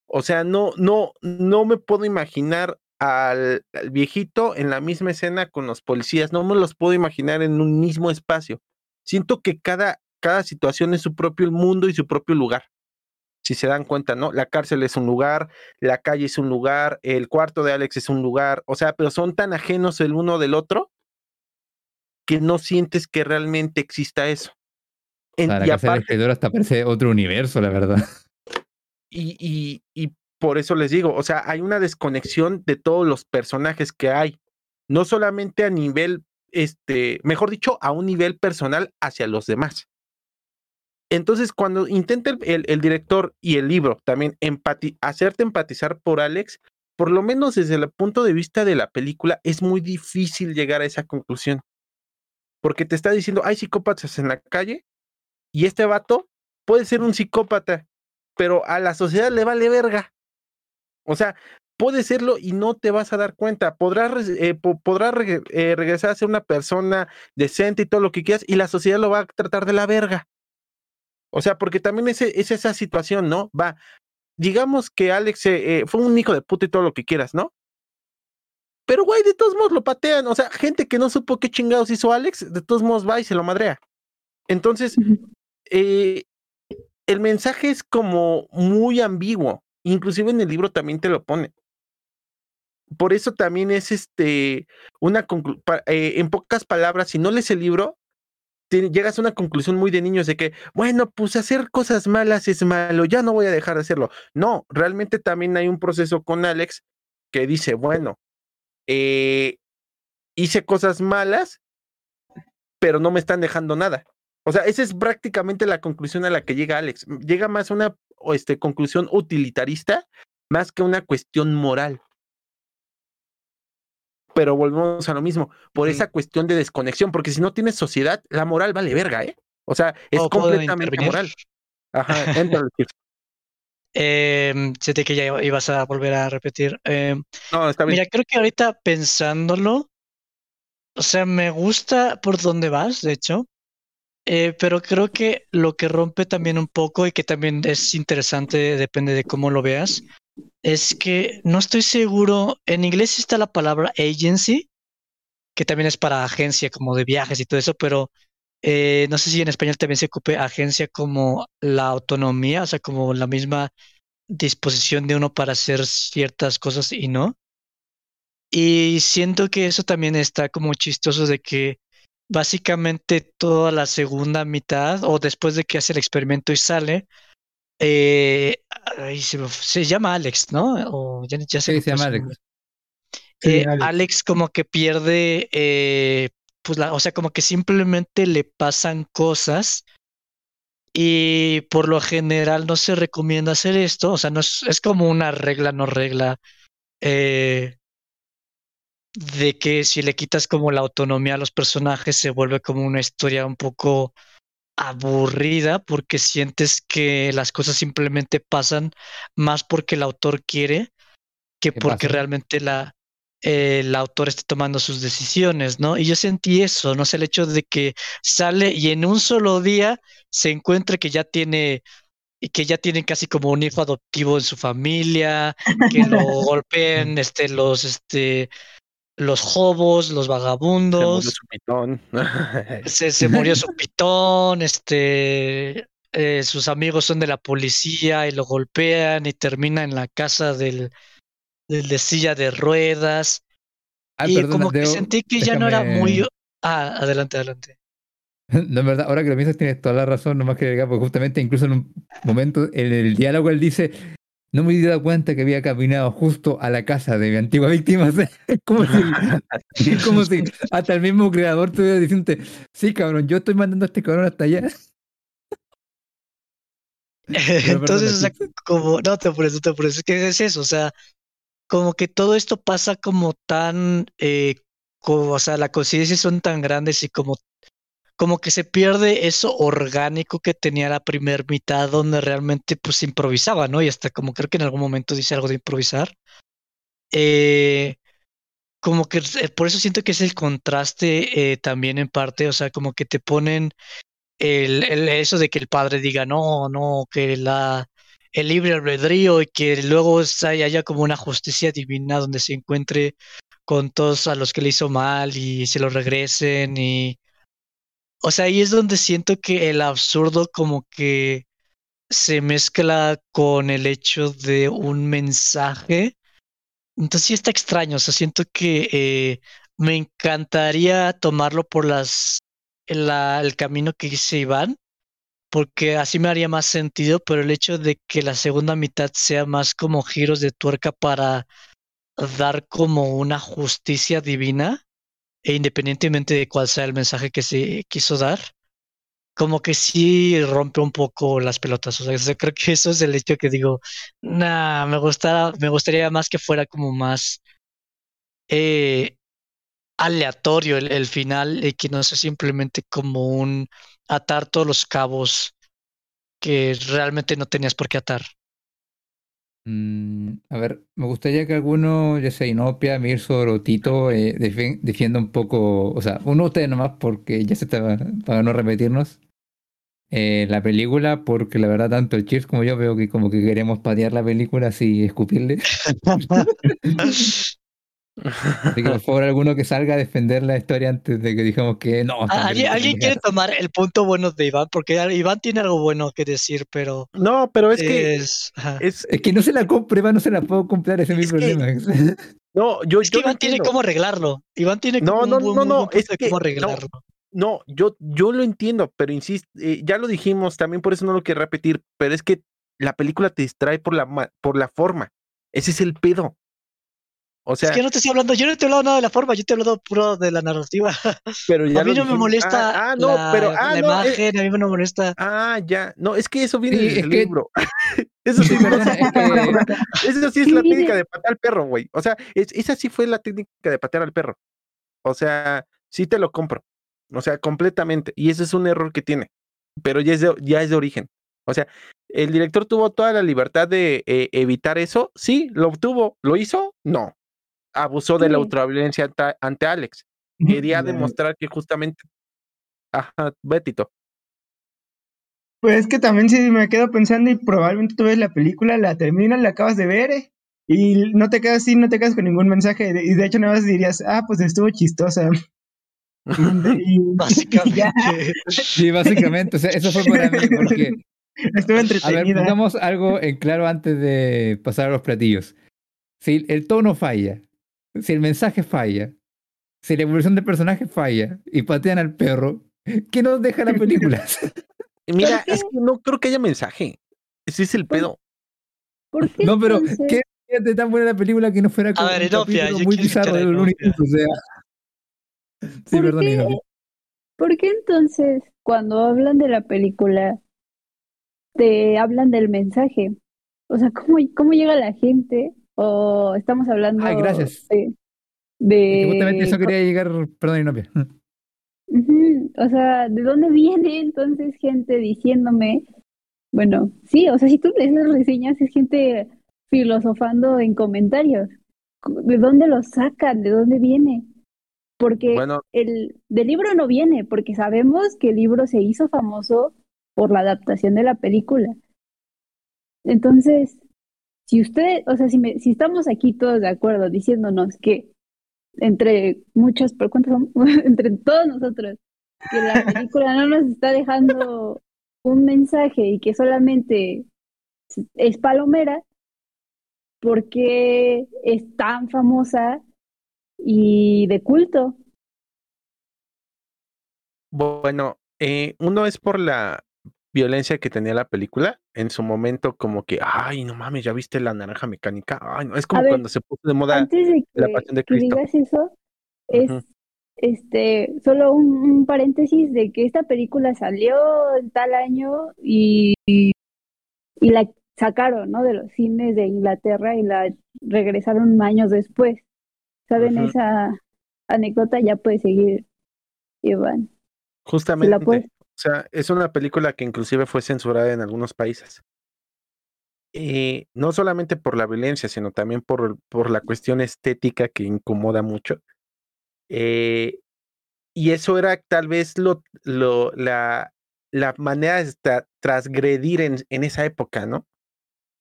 O sea, no, no, no me puedo imaginar al, al viejito en la misma escena con los policías, no me los puedo imaginar en un mismo espacio. Siento que cada, cada situación es su propio mundo y su propio lugar. Si se dan cuenta, ¿no? La cárcel es un lugar, la calle es un lugar, el cuarto de Alex es un lugar, o sea, pero son tan ajenos el uno del otro que no sientes que realmente exista eso. En- Para y la del aparte, escritor hasta parece otro universo, la verdad. y, y, y por eso les digo, o sea, hay una desconexión de todos los personajes que hay, no solamente a nivel, este, mejor dicho, a un nivel personal hacia los demás. Entonces, cuando intenta el, director y el libro también empati hacerte empatizar por Alex, por lo menos desde el punto de vista de la película, es muy difícil llegar a esa conclusión. Porque te está diciendo, hay psicópatas en la calle y este vato puede ser un psicópata, pero a la sociedad le vale verga. O sea, puede serlo y no te vas a dar cuenta. Podrás, eh, podrás eh, regresar a ser una persona decente y todo lo que quieras y la sociedad lo va a tratar de la verga. O sea, porque también es, es esa situación, ¿no? Va, digamos que Alex eh, fue un hijo de puta y todo lo que quieras, ¿no? Pero, güey, de todos modos lo patean. O sea, gente que no supo qué chingados hizo Alex, de todos modos va y se lo madrea. Entonces, eh, el mensaje es como muy ambiguo. Inclusive en el libro también te lo pone. Por eso también es este una eh, en pocas palabras, si no lees el libro, llegas a una conclusión muy de niños de que, bueno, pues hacer cosas malas es malo, ya no voy a dejar de hacerlo. No, realmente también hay un proceso con Alex que dice, bueno, eh, hice cosas malas, pero no me están dejando nada. O sea, esa es prácticamente la conclusión a la que llega Alex. Llega más a una este, conclusión utilitarista más que una cuestión moral pero volvemos a lo mismo, por esa cuestión de desconexión, porque si no tienes sociedad, la moral vale verga, ¿eh? O sea, es completamente moral. Ajá, entra eh, sé que ya ibas a volver a repetir. Em, no, está bien. Mira, creo que ahorita pensándolo, o sea, me gusta por dónde vas, de hecho, eh, pero creo que lo que rompe también un poco y que también es interesante, depende de cómo lo veas, es que no estoy seguro, en inglés está la palabra agency, que también es para agencia como de viajes y todo eso, pero eh, no sé si en español también se ocupe agencia como la autonomía, o sea, como la misma disposición de uno para hacer ciertas cosas y no. Y siento que eso también está como chistoso de que básicamente toda la segunda mitad o después de que hace el experimento y sale, eh, se, llama Alex, ¿no? O ya, se llama Alex. Eh, Alex. como que pierde, eh, pues la, o sea, como que simplemente le pasan cosas y por lo general no se recomienda hacer esto, o sea, no es, es como una regla, no regla, eh, de que si le quitas como la autonomía a los personajes se vuelve como una historia un poco aburrida porque sientes que las cosas simplemente pasan más porque el autor quiere que porque realmente la, el autor esté tomando sus decisiones, ¿no? Y yo sentí eso, no sé, el hecho de que sale y en un solo día se encuentra que ya tiene que ya tienen casi como un hijo adoptivo en su familia, que lo golpeen este los este los hobos, los vagabundos. Se murió su pitón. se, murió su pitón, este, eh, sus amigos son de la policía y lo golpean y termina en la casa del, del de silla de ruedas. y como que sentí que ya no era muy... Ah, adelante, adelante. No, es verdad, ahora que lo piensas tienes toda la razón, nomás que agregar, porque justamente incluso en un momento en el diálogo él dice, no me di dado cuenta que había caminado justo a la casa de mi antigua víctima. Es como si, como si hasta el mismo creador estuviera diciendo, sí, cabrón, yo estoy mandando a este cabrón hasta allá. Entonces, o sea, como, no te apures, no te apures, es que es eso, o sea, como que todo esto pasa como tan, eh, como, o sea, las coincidencias son tan grandes y como como que se pierde eso orgánico que tenía la primera mitad donde realmente pues improvisaba, ¿no? Y hasta como creo que en algún momento dice algo de improvisar. Eh, como que eh, por eso siento que es el contraste eh, también en parte, o sea, como que te ponen el, el, eso de que el padre diga no, no, que la el libre albedrío y que luego haya como una justicia divina donde se encuentre con todos a los que le hizo mal y se lo regresen y o sea, ahí es donde siento que el absurdo como que se mezcla con el hecho de un mensaje. Entonces sí está extraño, o sea, siento que eh, me encantaría tomarlo por las la, el camino que dice Iván, porque así me haría más sentido, pero el hecho de que la segunda mitad sea más como giros de tuerca para dar como una justicia divina, e independientemente de cuál sea el mensaje que se quiso dar, como que sí rompe un poco las pelotas. O sea, creo que eso es el hecho que digo, nah, me gustaría, me gustaría más que fuera como más eh, aleatorio el final y que no sea simplemente como un atar todos los cabos que realmente no tenías por qué atar. Mm, a ver, me gustaría que alguno, ya sea Inopia, Mirso o Tito, eh, defi- defienda un poco, o sea, uno de ustedes nomás porque ya se está, para no repetirnos, eh, la película, porque la verdad tanto el Cheers como yo veo que como que queremos patear la película así, escupirle. Así que por favor alguno que salga a defender la historia antes de que digamos que no. Ah, ¿Alguien, quiere tomar el punto bueno de Iván? Porque Iván tiene algo bueno que decir, pero No, pero es que es, ajá. es, Es que no se la compre, Iván, no se la puedo comprar, ese es mi que- problema. no, yo, Es que yo Iván tiene entiendo. cómo arreglarlo. Iván tiene No, un no, buen- no, no, es que cómo no. arreglarlo. No, yo, yo lo entiendo, pero insisto, eh, ya lo dijimos, también por eso no lo quiero repetir, pero es que la película te distrae por la, por la forma. Ese es el pedo. O sea, es que no te estoy hablando, yo no te he hablado nada de la forma, yo te he hablado puro de la narrativa. pero ya a mí no me molesta Ah, ah, no, la, pero, ah, la no, eh, imagen, a mí no me molesta. ah, ya, no, es que eso viene Sí, desde es el que- libro. eso sí, es que- eso sí es Sí, la técnica de patear al perro, güey. O sea, es- esa sí fue la técnica de patear al perro. O sea, sí te lo compro. O sea, completamente. Y ese es un error que tiene. Pero ya es de, ya es de origen. O sea, el director tuvo toda la libertad de eh, evitar eso. Sí, lo obtuvo. ¿Lo hizo? No. Abusó de la ultraviolencia ante, ante Alex. Quería demostrar que justamente. Ajá, Betito. Pues es que también si me quedo pensando y probablemente tú ves la película, la terminas, la acabas de ver eh, y no te quedas así, no te quedas con ningún mensaje y de hecho nada más dirías, ah, pues estuvo chistosa. Y, Básicamente. ya, Sí, básicamente, o sea, eso fue para mí, porque, estuvo a ver, entretenida. pongamos algo en claro antes de pasar a los platillos. Si el tono falla, si el mensaje falla, si la evolución del personaje falla y patean al perro, ¿qué nos deja la película? Mira, es que no creo que haya mensaje. Ese es el pedo. ¿Por qué No, pero entonces? ¿qué es de tan buena la película que no fuera como ver, un yo muy bizarro escuchar a de Looney Inopia. Tunes, o sea. Sí, ¿Por perdón, qué? ¿Por qué entonces cuando hablan de la película te hablan del mensaje? O sea, ¿cómo, cómo llega la gente? O estamos hablando Ay, gracias. de, que justamente de eso quería llegar, perdón, Inopia. O sea, ¿de dónde viene entonces gente diciéndome? Bueno, sí, o sea, si tú lees las reseñas es gente filosofando en comentarios. ¿De dónde lo sacan? ¿De dónde viene? Porque Bueno, el del libro no viene, porque sabemos que el libro se hizo famoso por la adaptación de la película. Entonces, si usted, o sea, si, me- si estamos aquí todos de acuerdo diciéndonos que entre muchos, ¿por cuántos somos? entre todos nosotros, que la película no nos está dejando un mensaje y que solamente es palomera, ¿por qué es tan famosa y de culto? Bueno, eh, uno es por la violencia que tenía la película. En su momento, como que, ay, no mames, ya viste la naranja mecánica. Ay, no, es como ver, cuando se puso de moda. Antes de la que, pasión de que Cristo. digas eso, es este solo un, un paréntesis de que esta película salió en tal año y, y, y la sacaron, ¿no? De los cines de Inglaterra y la regresaron años después. ¿Saben esa anécdota? Ya puede seguir, Iván. Justamente. O sea, es una película que inclusive fue censurada en algunos países. Eh, no solamente por la violencia, sino también por, por la cuestión estética que incomoda mucho. Eh, y eso era tal vez lo, lo, la, la manera de tra- transgredir en, en esa época, ¿no?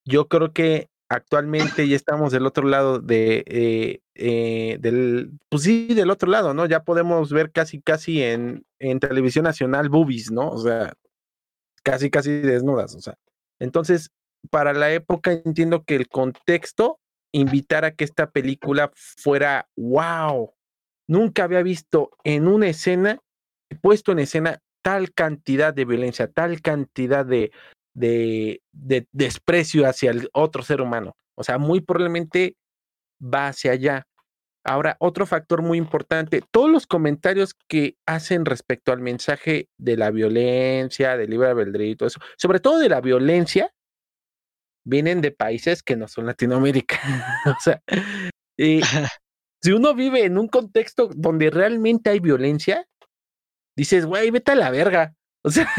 Yo creo que actualmente ya estamos del otro lado de, eh, eh, del, pues sí, del otro lado, ¿no? Ya podemos ver casi, casi en, en televisión nacional boobies, ¿no? O sea, casi, casi desnudas, o sea. Entonces, para la época entiendo que el contexto invitara a que esta película fuera, wow, nunca había visto en una escena, puesto en escena tal cantidad de violencia, tal cantidad de, de, de desprecio hacia el otro ser humano. O sea, muy probablemente va hacia allá. Ahora, otro factor muy importante, todos los comentarios que hacen respecto al mensaje de la violencia, del libre albedrío y todo eso, sobre todo de la violencia, vienen de países que no son Latinoamérica. o sea, eh, si uno vive en un contexto donde realmente hay violencia, dices, güey, vete a la verga. O sea,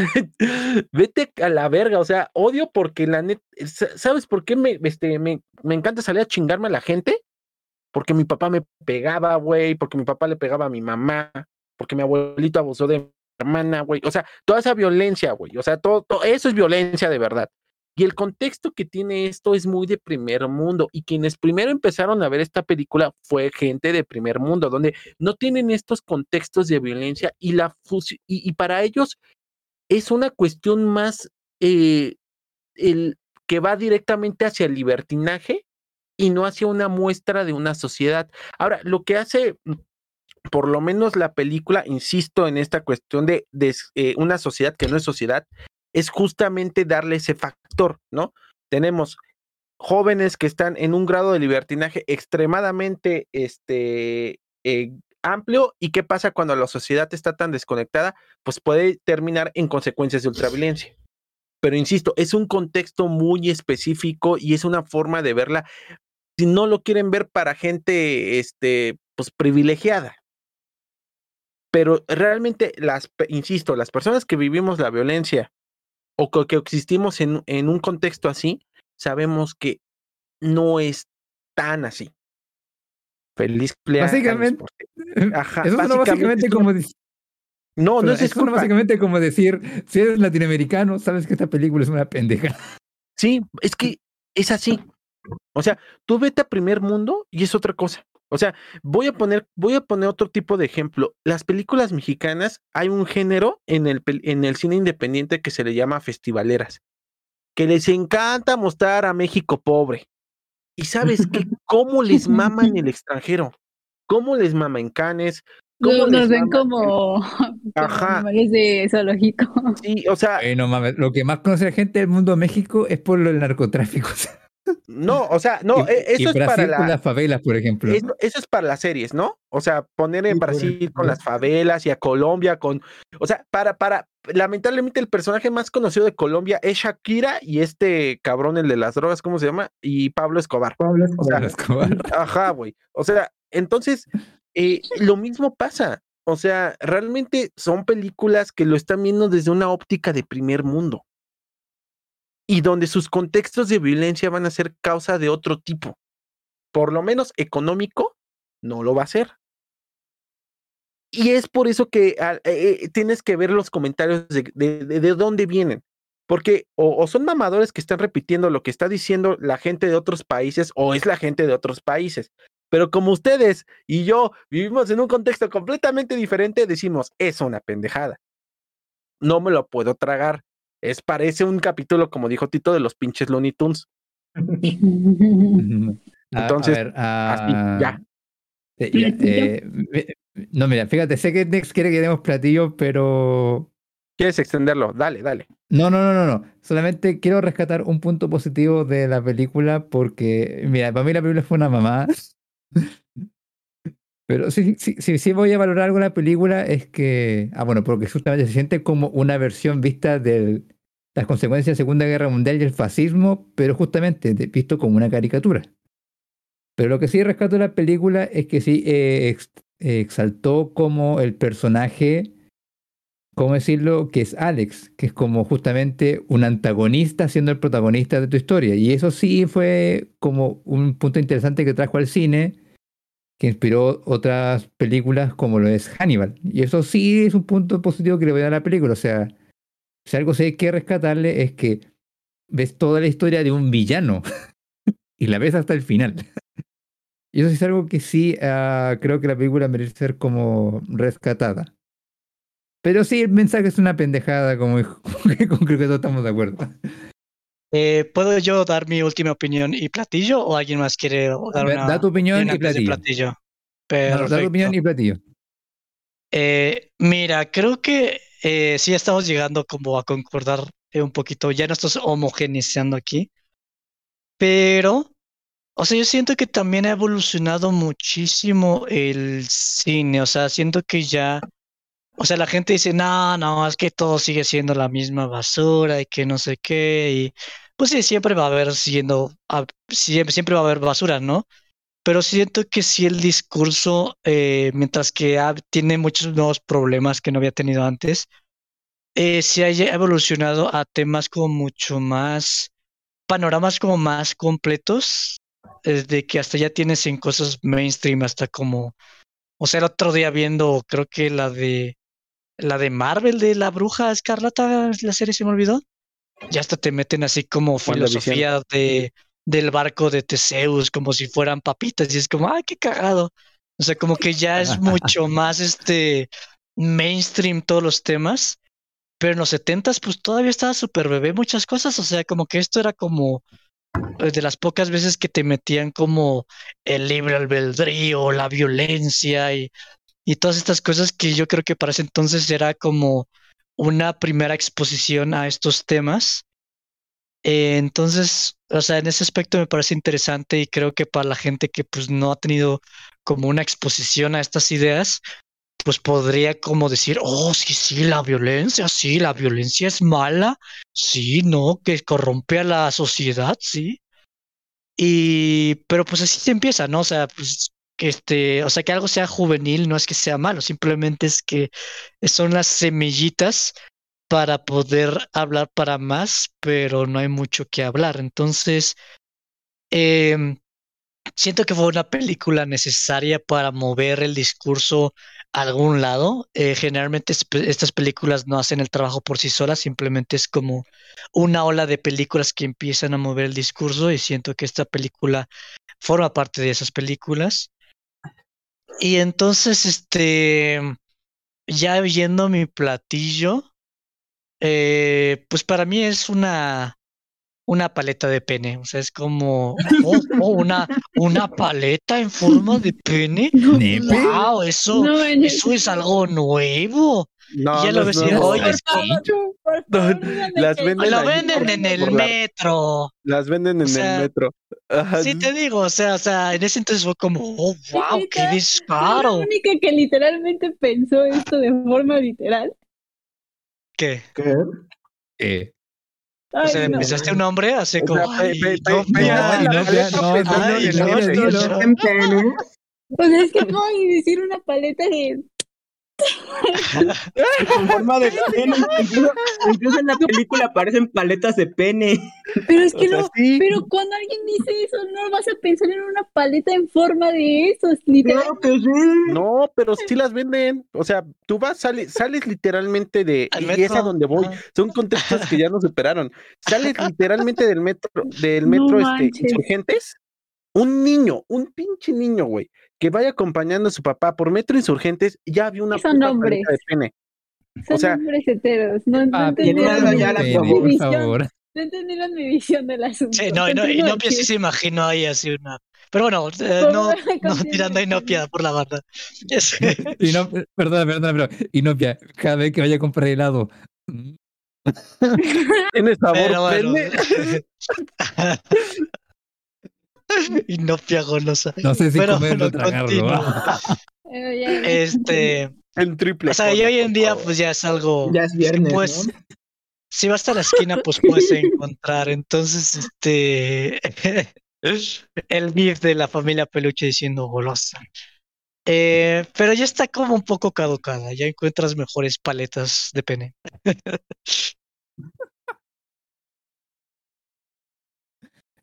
vete a la verga. O sea, odio porque la net. ¿Sabes por qué me, este, me, me encanta salir a chingarme a la gente? Porque mi papá me pegaba, güey. Porque mi papá le pegaba a mi mamá. Porque mi abuelito abusó de mi hermana, güey. O sea, toda esa violencia, güey. O sea, todo, eso es violencia de verdad. Y el contexto que tiene esto es muy de primer mundo. Y quienes primero empezaron a ver esta película fue gente de primer mundo, donde no tienen estos contextos de violencia y, la y para ellos es una cuestión más eh, el, que va directamente hacia el libertinaje y no hacia una muestra de una sociedad. Ahora, lo que hace mm, por lo menos la película, insisto en esta cuestión de, eh, una sociedad que no es sociedad, es justamente darle ese factor, ¿no? Tenemos jóvenes que están en un grado de libertinaje extremadamente este, eh, amplio y qué pasa cuando la sociedad está tan desconectada, pues puede terminar en consecuencias de ultraviolencia. Pero insisto, es un contexto muy específico y es una forma de verla. Si no lo quieren ver para gente, este, pues privilegiada. Pero realmente las, insisto, las personas que vivimos la violencia o que, existimos en, en un contexto así, sabemos que no es tan así. Feliz cumpleaños. Básicamente, Ajá, eso básicamente, básicamente como decir. No, no es, es básicamente como decir, si eres latinoamericano, sabes que esta película es una pendeja. Sí, es que es así. O sea, tú vete a primer mundo y es otra cosa. O sea, voy a poner, voy a poner otro tipo de ejemplo. Las películas mexicanas, hay un género en el, en el cine independiente que se le llama festivaleras, que les encanta mostrar a México pobre. Y sabes que cómo les mama en el extranjero, cómo les mama en Canes, cómo nos ven como, animales de zoológico. Sí, o sea. no mames, lo que más conoce la gente del mundo de México es por el narcotráfico. No, o sea, no, e, eso es para las favelas, por ejemplo. Eso, es para las series, ¿no? O sea, poner en Brasil con las favelas y a Colombia con, o sea, para, para, lamentablemente el personaje más conocido de Colombia es Shakira y este cabrón, el de las drogas, ¿cómo se llama? Y Pablo Escobar. Pablo Escobar. Ajá, güey. O sea, entonces, eh, lo mismo pasa. O sea, realmente son películas que lo están viendo desde una óptica de primer mundo y donde sus contextos de violencia van a ser causa de otro tipo. Por lo menos económico, no lo va a ser. Y es por eso que ah, eh, eh, tienes que ver los comentarios de, de, dónde vienen. Porque o, son mamadores que están repitiendo lo que está diciendo la gente de otros países o es la gente de otros países. Pero como ustedes y yo vivimos en un contexto completamente diferente, decimos, es una pendejada. No me lo puedo tragar. Es, parece un capítulo, como dijo Tito, de los pinches Looney Tunes. Entonces, a ver, ya. Eh, no, mira, fíjate, sé que Nex quiere que demos platillo, pero. ¿Quieres extenderlo? Dale, dale. No, no, no, no, no. Solamente quiero rescatar un punto positivo de la película porque, mira, para mí la película fue una mamá. Pero sí, sí, sí, sí voy a valorar algo la película es que, ah, bueno, porque justamente se siente como una versión vista de las consecuencias de la Segunda Guerra Mundial y el fascismo, pero justamente visto como una caricatura. Pero lo que sí rescato de la película es que sí eh, exaltó como el personaje, ¿cómo decirlo? Que es Alex, que es como justamente un antagonista siendo el protagonista de tu historia. Y eso sí fue como un punto interesante que trajo al cine que inspiró otras películas como lo es Hannibal. Y eso sí es un punto positivo que le voy a dar a la película. O sea, si algo sí hay que rescatarle es que ves toda la historia de un villano y la ves hasta el final. y eso sí es algo que sí uh, creo que la película merece ser como rescatada. Pero sí, el mensaje es una pendejada, como, como creo que todos estamos de acuerdo. Eh, ¿Puedo yo dar mi última opinión y platillo o alguien más quiere dar una Da tu opinión y platillo. Da tu opinión y platillo. Eh, mira, creo que eh, sí estamos llegando como a concordar eh, un poquito, ya no estamos homogeneizando aquí, pero, o sea, yo siento que también ha evolucionado muchísimo el cine, o sea, siento que ya, o sea, la gente dice, no, no, es que todo sigue siendo la misma basura y que no sé qué, y pues sí, siempre va a haber siendo, a- siempre, siempre va a haber basura, ¿no? Pero siento que sí el discurso, eh, mientras que tiene muchos nuevos problemas que no había tenido antes, eh, sí ha lle- evolucionado a temas como mucho más, panoramas como más completos, desde que hasta ya tienes en cosas mainstream, hasta como, o sea, el otro día viendo, creo que la de, la de Marvel, de la Bruja Escarlata, la serie se me olvidó, ya hasta te meten así como filosofía de, del barco de Teseus, como si fueran papitas, y es como, ay, qué cagado. O sea, como que ya es mucho más este mainstream todos los temas, pero en los setentas pues todavía estaba súper bebé muchas cosas, o sea, como que esto era como eh, de las pocas veces que te metían como el libre albedrío, la violencia y, y todas estas cosas que yo creo que para ese entonces era como una primera exposición a estos temas. Eh, entonces, o sea, en ese aspecto me parece interesante y creo que para la gente que pues no ha tenido como una exposición a estas ideas, pues podría como decir, oh, sí, sí, la violencia, sí, la violencia es mala, sí, no, que corrompe a la sociedad, sí. Y, pero pues así se empieza, ¿no? O sea, pues que este, o sea, que algo sea juvenil no es que sea malo, simplemente es que son las semillitas para poder hablar para más, pero no hay mucho que hablar. Entonces, em, siento que fue una película necesaria para mover el discurso a algún lado. Eh, generalmente estas películas no hacen el trabajo por sí solas, simplemente es como una ola de películas que empiezan a mover el discurso y siento que esta película forma parte de esas películas. Y entonces, este, ya viendo mi platillo, eh, pues para mí es una, una paleta de pene. O sea, es como, oh, oh, una, una paleta en forma de pene. ¡Wow! Eso, No, eso es algo nuevo. No, Y ya no lo ves y, oye, sí. las venden Lo ahí venden por- en el por metro. Las venden en sea, el metro. Ajá, Sí te digo, o sea, o sea, en ese entonces fue como, oh, wow, qué Soy la descaro. única que literalmente pensó esto de forma literal. ¿Qué? ¿Qué? Eh, O Ay, sea, no. pensaste un nombre, así O como, sea, pe- no, Los no. en pene. O sea, es que de decir una paleta de. Con forma de pene. Incluso, incluso en la película aparecen paletas de pene. Pero es que O sea, no. sí. Pero cuando alguien dice eso, no vas a pensar en una paleta en forma de eso. es Literal. Claro que sí. No, pero sí las venden. O sea, tú vas, sales, sales literalmente de. Y es a donde voy. Ah. Son contextos que ya no superaron. Sales literalmente del metro, del No metro este, manches. insurgentes. Un niño, un pinche niño, güey, que vaya acompañando a su papá por metro insurgentes, ya vio una Son puta hombres. de pene. Son sea- hombres heteros. No, no papi, entendieron, mi, visión. no entendieron mi visión del asunto. Sí, no, y no, y sí Chis. se imaginó ahí así una. Pero bueno, eh, no, no tirando a Inopia por la banda. Es- Y no, perdona, perdona, pero Inopia, cada vez que vaya a comprar helado, Tiene sabor Pero bueno. Inopia golosa. no sé si Pero comerlo o bueno, tragarlo. ya- Este, El triple. o sea, y hoy en día, pues ya es algo. Ya es viernes, Pues, ¿no? si vas a la esquina, pues puedes encontrar. Entonces, este. el GIF de la familia Peluche diciendo golosa. Eh, pero ya está como un poco caducada. Ya encuentras mejores paletas de pene.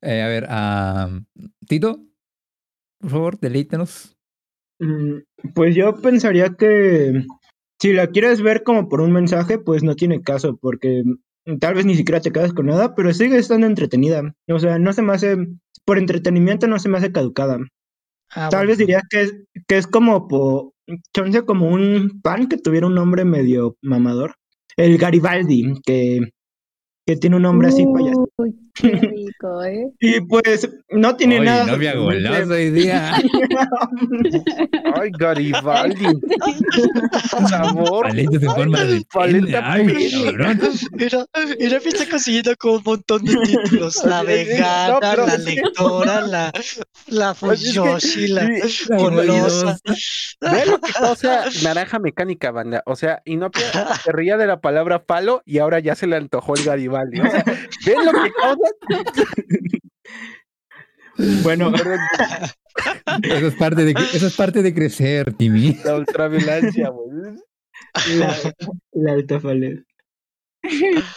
Eh, a ver, ah, Tito, por favor, deleítanos. Mm, Pues yo pensaría que si la quieres ver como por un mensaje, pues no tiene caso, porque tal vez ni siquiera te quedas con nada, pero sigue estando entretenida. O sea, no se me hace, por entretenimiento no se me hace caducada. Ah, Tal bueno. vez diría que es, que es como, po, chance como un pan que tuviera un nombre medio mamador. El Garibaldi, que, que tiene un nombre así payaso. Qué rico, ¿eh? Y pues no tiene Oye, nada. novia golosa hoy día. Ay, Garibaldi. Por favor. Paletas en forma de. Paleta Ay, cabrón. Mira, mira, me está consiguiendo con un montón de títulos. La No, vegana, pero la lectora, la, la Pues Fuyoshi, la golosa. Ve lo que causa naranja mecánica, banda. O sea, Inopia se reía de la palabra palo y ahora ya se le antojó el Garibaldi. O sea, ¿ven lo que causa? Bueno, Eso es parte de, eso es parte de crecer, Timmy. La ultraviolancia, güey. la, la.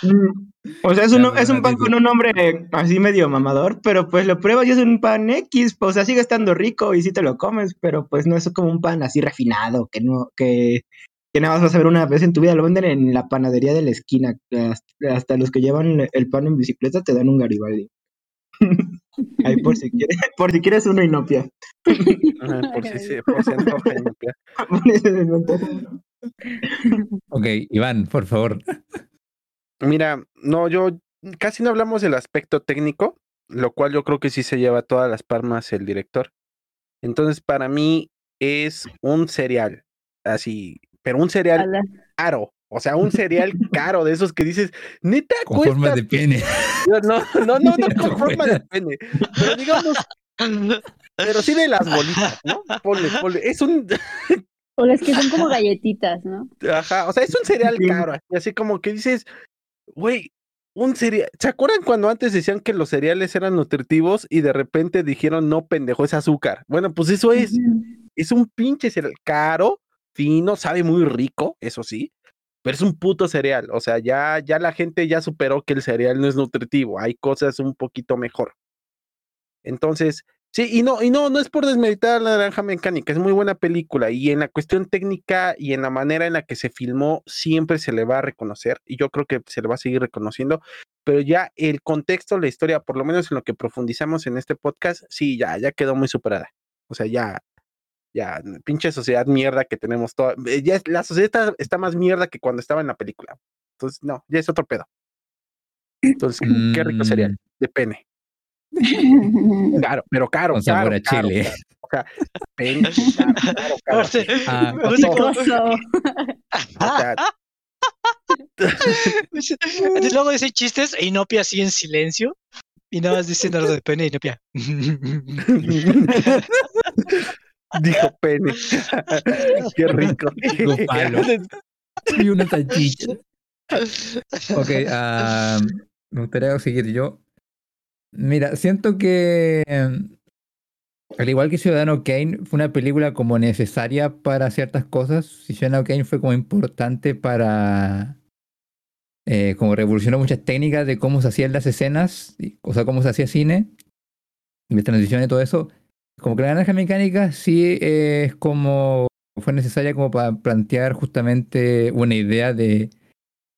Mm, O sea, es un, es un pan con un nombre así medio mamador, pero pues lo pruebas y es un pan X, pues, o sea, sigue estando rico y sí te lo comes, pero pues no es como un pan así refinado, que no, que, que nada más vas a ver una vez en tu vida, lo venden en la panadería de la esquina, hasta, hasta los que llevan el pan en bicicleta te dan un Garibaldi. Ahí por si quieres, por si quieres uno inopia. Por si se, por si antoja, Inopia. Ok, Iván, por favor. Mira, no, yo casi no hablamos del aspecto técnico, lo cual yo creo que sí se lleva todas las palmas el director. Entonces, para mí es un cereal, así, pero un cereal Ala. caro. O sea, un cereal caro de esos que dices, neta, Con cuesta. forma de pene. No, no, no, no, no con forma de pene. Pero digamos, pero sí de las bolitas, ¿no? Ponle, ponle. Es un, O las que son como galletitas, ¿no? ajá, o sea, es un cereal caro, así, así como que dices, güey, un cereal. ¿Se acuerdan cuando antes decían que los cereales eran nutritivos y de repente dijeron, no, pendejo, es azúcar? Bueno, pues eso es. Es un pinche cereal caro, fino, sabe muy rico, eso sí, pero es un puto cereal. O sea, ya, ya la gente ya superó que el cereal no es nutritivo, hay cosas un poquito mejor. Entonces, sí, y no, y no, no es por desmeditar la naranja mecánica, es muy buena película. Y en la cuestión técnica y en la manera en la que se filmó, siempre se le va a reconocer, y yo creo que se le va a seguir reconociendo. Pero ya el contexto, la historia, por lo menos en lo que profundizamos en este podcast, sí, ya, ya quedó muy superada. O sea, ya, ya, pinche sociedad mierda que tenemos toda. eh, Ya es- la sociedad está, está más mierda que cuando estaba en la película. Entonces, no, ya es otro pedo. Entonces, qué rico cereal, Mm. de pene. Caro, pero caro. Con sabor caro, a caro, chile. caro. O sea, pene, caro, caro, caro. Ah. O sea, Entonces, luego dicen chistes e Inopia así en silencio. Y nada más dicen algo de pene y Inopia. dijo pene. qué rico. Dijo palo. y una salchicha. Ok, me gustaría seguir yo. Mira, siento que al igual que Ciudadano Kane, fue una película como necesaria para ciertas cosas. Ciudadano Kane fue como importante para eh, como revolucionó muchas técnicas de cómo se hacían las escenas, y- o sea, cómo se hacía cine, y de transición y todo eso. Como que la naranja mecánica sí eh, es como fue necesaria como para plantear justamente una idea de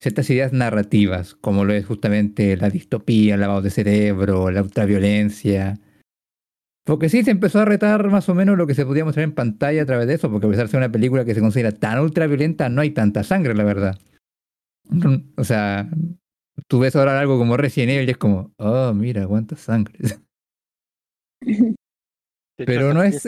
ciertas ideas narrativas, como lo es justamente la distopía, el lavado de cerebro, la ultraviolencia. Porque sí, se empezó a retar más o menos lo que se podía mostrar en pantalla a través de eso, porque a pesar de ser una película que se considera tan ultraviolenta, no hay tanta sangre, la verdad. O sea, tú ves ahora algo como Resident Evil y es como, oh, mira, cuánta sangre. Pero no es...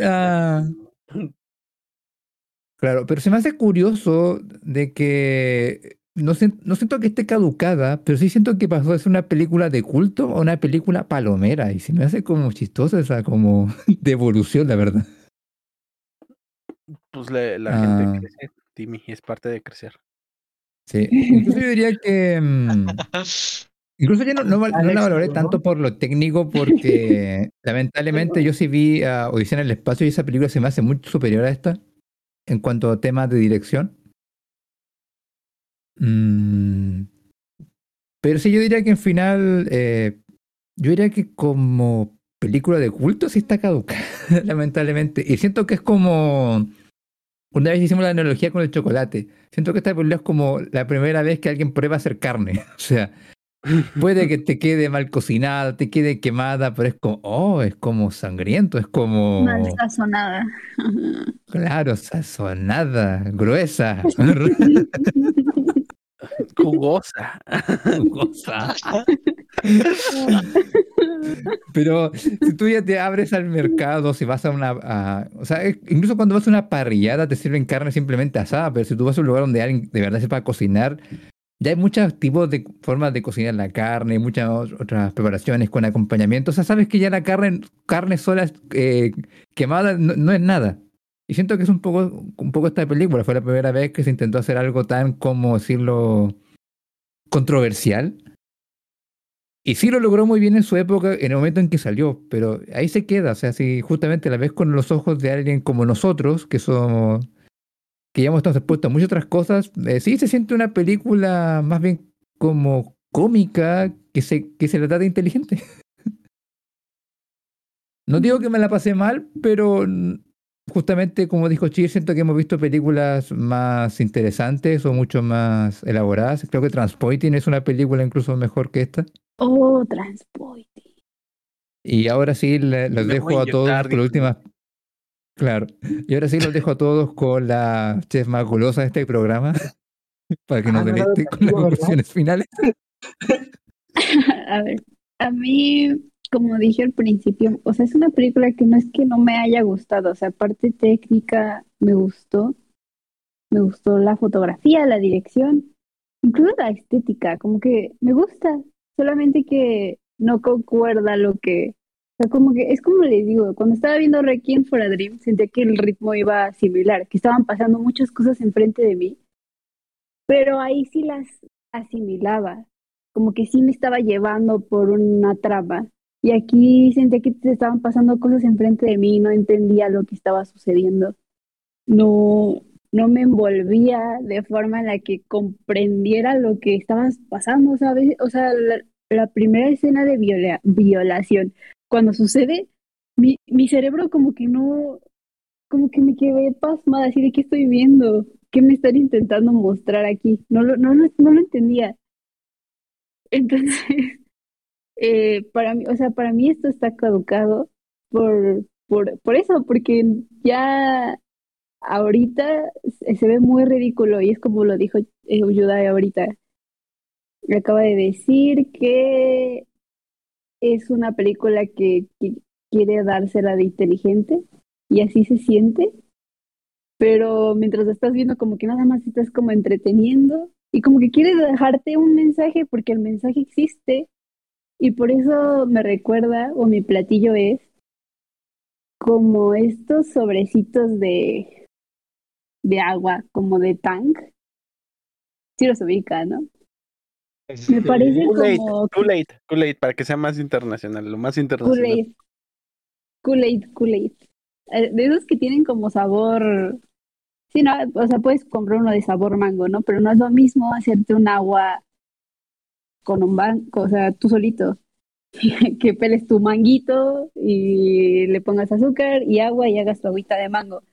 Claro, pero se me hace curioso de que no, sien- no siento que esté caducada, pero sí siento que pasó de ser una película de culto a una película palomera y se me hace como chistosa esa como devolución, la verdad. Pues la, la Ah. gente crece, Timmy, es parte de crecer. Sí. Incluso yo diría que mm, incluso yo no, no, no la valoré ¿no? tanto por lo técnico porque lamentablemente yo sí vi a Odisea en el espacio y esa película se me hace muy superior a esta en cuanto a temas de dirección. Mm, pero sí, yo diría que en final, eh, yo diría que como película de culto sí está caduca, lamentablemente. Y siento que es como, una vez hicimos la analogía con el chocolate, siento que esta película es como la primera vez que alguien prueba a hacer carne. O sea, puede que te quede mal cocinada, te quede quemada, pero es como, oh, es como sangriento, es como, Mal sazonada. claro, sazonada, gruesa. Jugosa. Cosa. Pero si tú ya te abres al mercado, si vas a una... a- o sea, incluso cuando vas a una parrillada te sirven carne simplemente asada, pero si tú vas a un lugar donde alguien de verdad sepa cocinar, ya hay muchos tipos de formas de cocinar la carne, muchas otras preparaciones con acompañamiento. O sea, sabes que ya la carne, sola eh, quemada no, no es nada. Y siento que es un poco, un poco esta película. Fue la primera vez que se intentó hacer algo tan, como decirlo, controversial. Y sí lo logró muy bien en su época, en el momento en que salió, pero ahí se queda. O sea, si justamente la ves con los ojos de alguien como nosotros, que somos, que ya hemos estado expuestos a muchas otras cosas, eh, sí se siente una película más bien como cómica que se, que se la da de inteligente. No digo que me la pasé mal, pero justamente como dijo Chir, siento que hemos visto películas más interesantes o mucho más elaboradas. Creo que Transpoiting es una película incluso mejor que esta. Oh, transporte. Y ahora sí le- los Me dejo a a todos inyectar, con la dijo. última. Claro. Y ahora sí los dejo a todos con la chef más golosa de este programa. Para que nos Ah, no, deleite con las conclusiones finales. A ver, a mí, como dije al principio, o sea, es una película que no es que no me haya gustado, o sea, parte técnica me gustó, me gustó la fotografía, la dirección, incluso la estética, como que me gusta, solamente que no concuerda lo que, o sea, como que es como les digo, cuando estaba viendo Requiem for a Dream, sentía que el ritmo iba similar, que estaban pasando muchas cosas enfrente de mí, pero ahí sí las asimilaba como que sí me estaba llevando por una trama. Y aquí sentía que estaban pasando cosas enfrente de mí no entendía lo que estaba sucediendo. No, no me envolvía de forma en la que comprendiera lo que estaba pasando, ¿sabes? O sea, la, la primera escena de viola- violación, cuando sucede, mi, mi cerebro como que no, como que me quedé pasmada, así de qué estoy viendo, qué me están intentando mostrar aquí. No lo, no, lo- no lo entendía. Entonces, eh, para mí, o sea, para mí esto está caducado por, por, por eso, porque ya ahorita se, ve muy ridículo y es como lo dijo eh, Yudai ahorita. Me acaba de decir que es una película que, que quiere dársela de inteligente y así se siente, pero mientras estás viendo como que nada más estás como entreteniendo y como que quiere dejarte un mensaje porque el mensaje existe y por eso me recuerda o mi platillo es como estos sobrecitos de de agua como de tank. Sí los ubica no me parece como Kool-Aid, Kool-Aid, para que sea más internacional, lo más internacional. Kool-Aid Kool-Aid Kool-Aid Eh, de esos que tienen como sabor sí no o sea puedes comprar uno de sabor mango no pero no es lo mismo hacerte un agua con un banco o sea tú solito que peles tu manguito y le pongas azúcar y agua y hagas tu agüita de mango.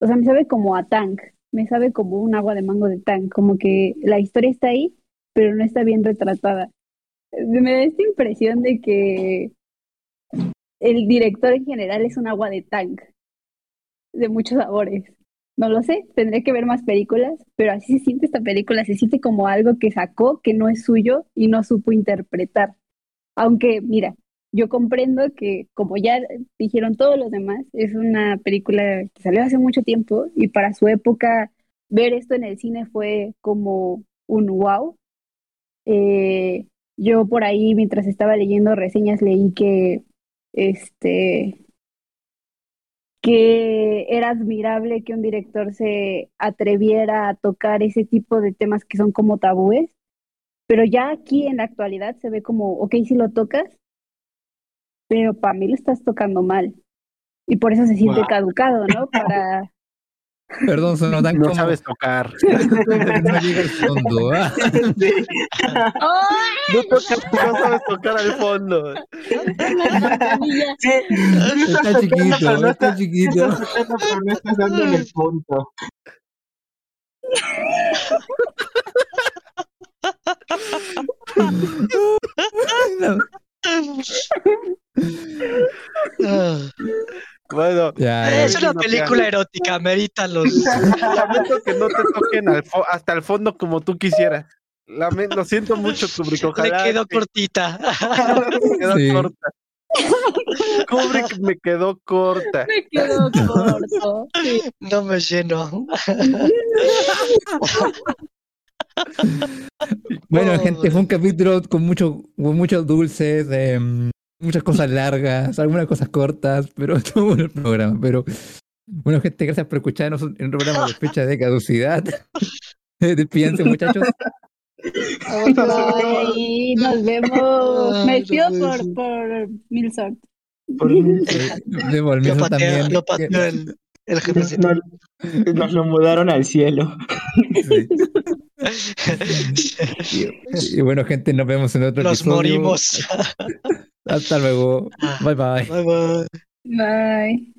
O sea, me sabe como a tank, me sabe como un agua de mango de tank, como que la historia está ahí, pero no está bien retratada. Me da esta impresión de que el director en general es un agua de tank, de muchos sabores. No lo sé, tendré que ver más películas, pero así se siente esta película, se siente como algo que sacó, que no es suyo y no supo interpretar. Aunque, mira, yo comprendo que, como ya dijeron todos los demás, es una película que salió hace mucho tiempo y para su época ver esto en el cine fue como un wow. Eh, yo por ahí, mientras estaba leyendo reseñas, leí que este que era admirable que un director se atreviera a tocar ese tipo de temas que son como tabúes pero ya aquí en la actualidad se ve como, ok, si lo tocas, pero para mí lo estás tocando mal. Y por eso se siente Wow. caducado, ¿no? Para... Perdón, sonó tan No como- sabes tocar. no llega al fondo. ah. Sí. No, tocas, no sabes tocar al fondo. Sí, Está tocando, chiquito, pero no está sí chiquito. estás tocando, pero no estás dando en el punto. No. Bueno, Ya, es una película erótica, merita los. lamento que no te toquen al fo- hasta el fondo como tú quisieras. Lame- lo siento mucho, Kubrick. Ojalá. Le quedó que- cortita. me quedó Sí. corta. Kubrick me quedó corta. Me quedó corto. Sí. No me lleno. Bueno, Oh. gente, fue un capítulo con mucho, con muchos dulces, em, muchas cosas largas, algunas cosas cortas, pero estuvo bueno el programa. Pero bueno, gente, gracias por escucharnos en un programa de fecha de caducidad. Despídense, muchachos. Ay, nos vemos. Me despido no puede por, por Milson. Por- De Lo Volmizo pateó, también. lo pateó el, el jefecito. Nos, nos lo mudaron al cielo. Sí. Y, y bueno, gente, nos vemos en otro Nos episodio. morimos. Hasta luego. Bye bye. Bye bye. Bye.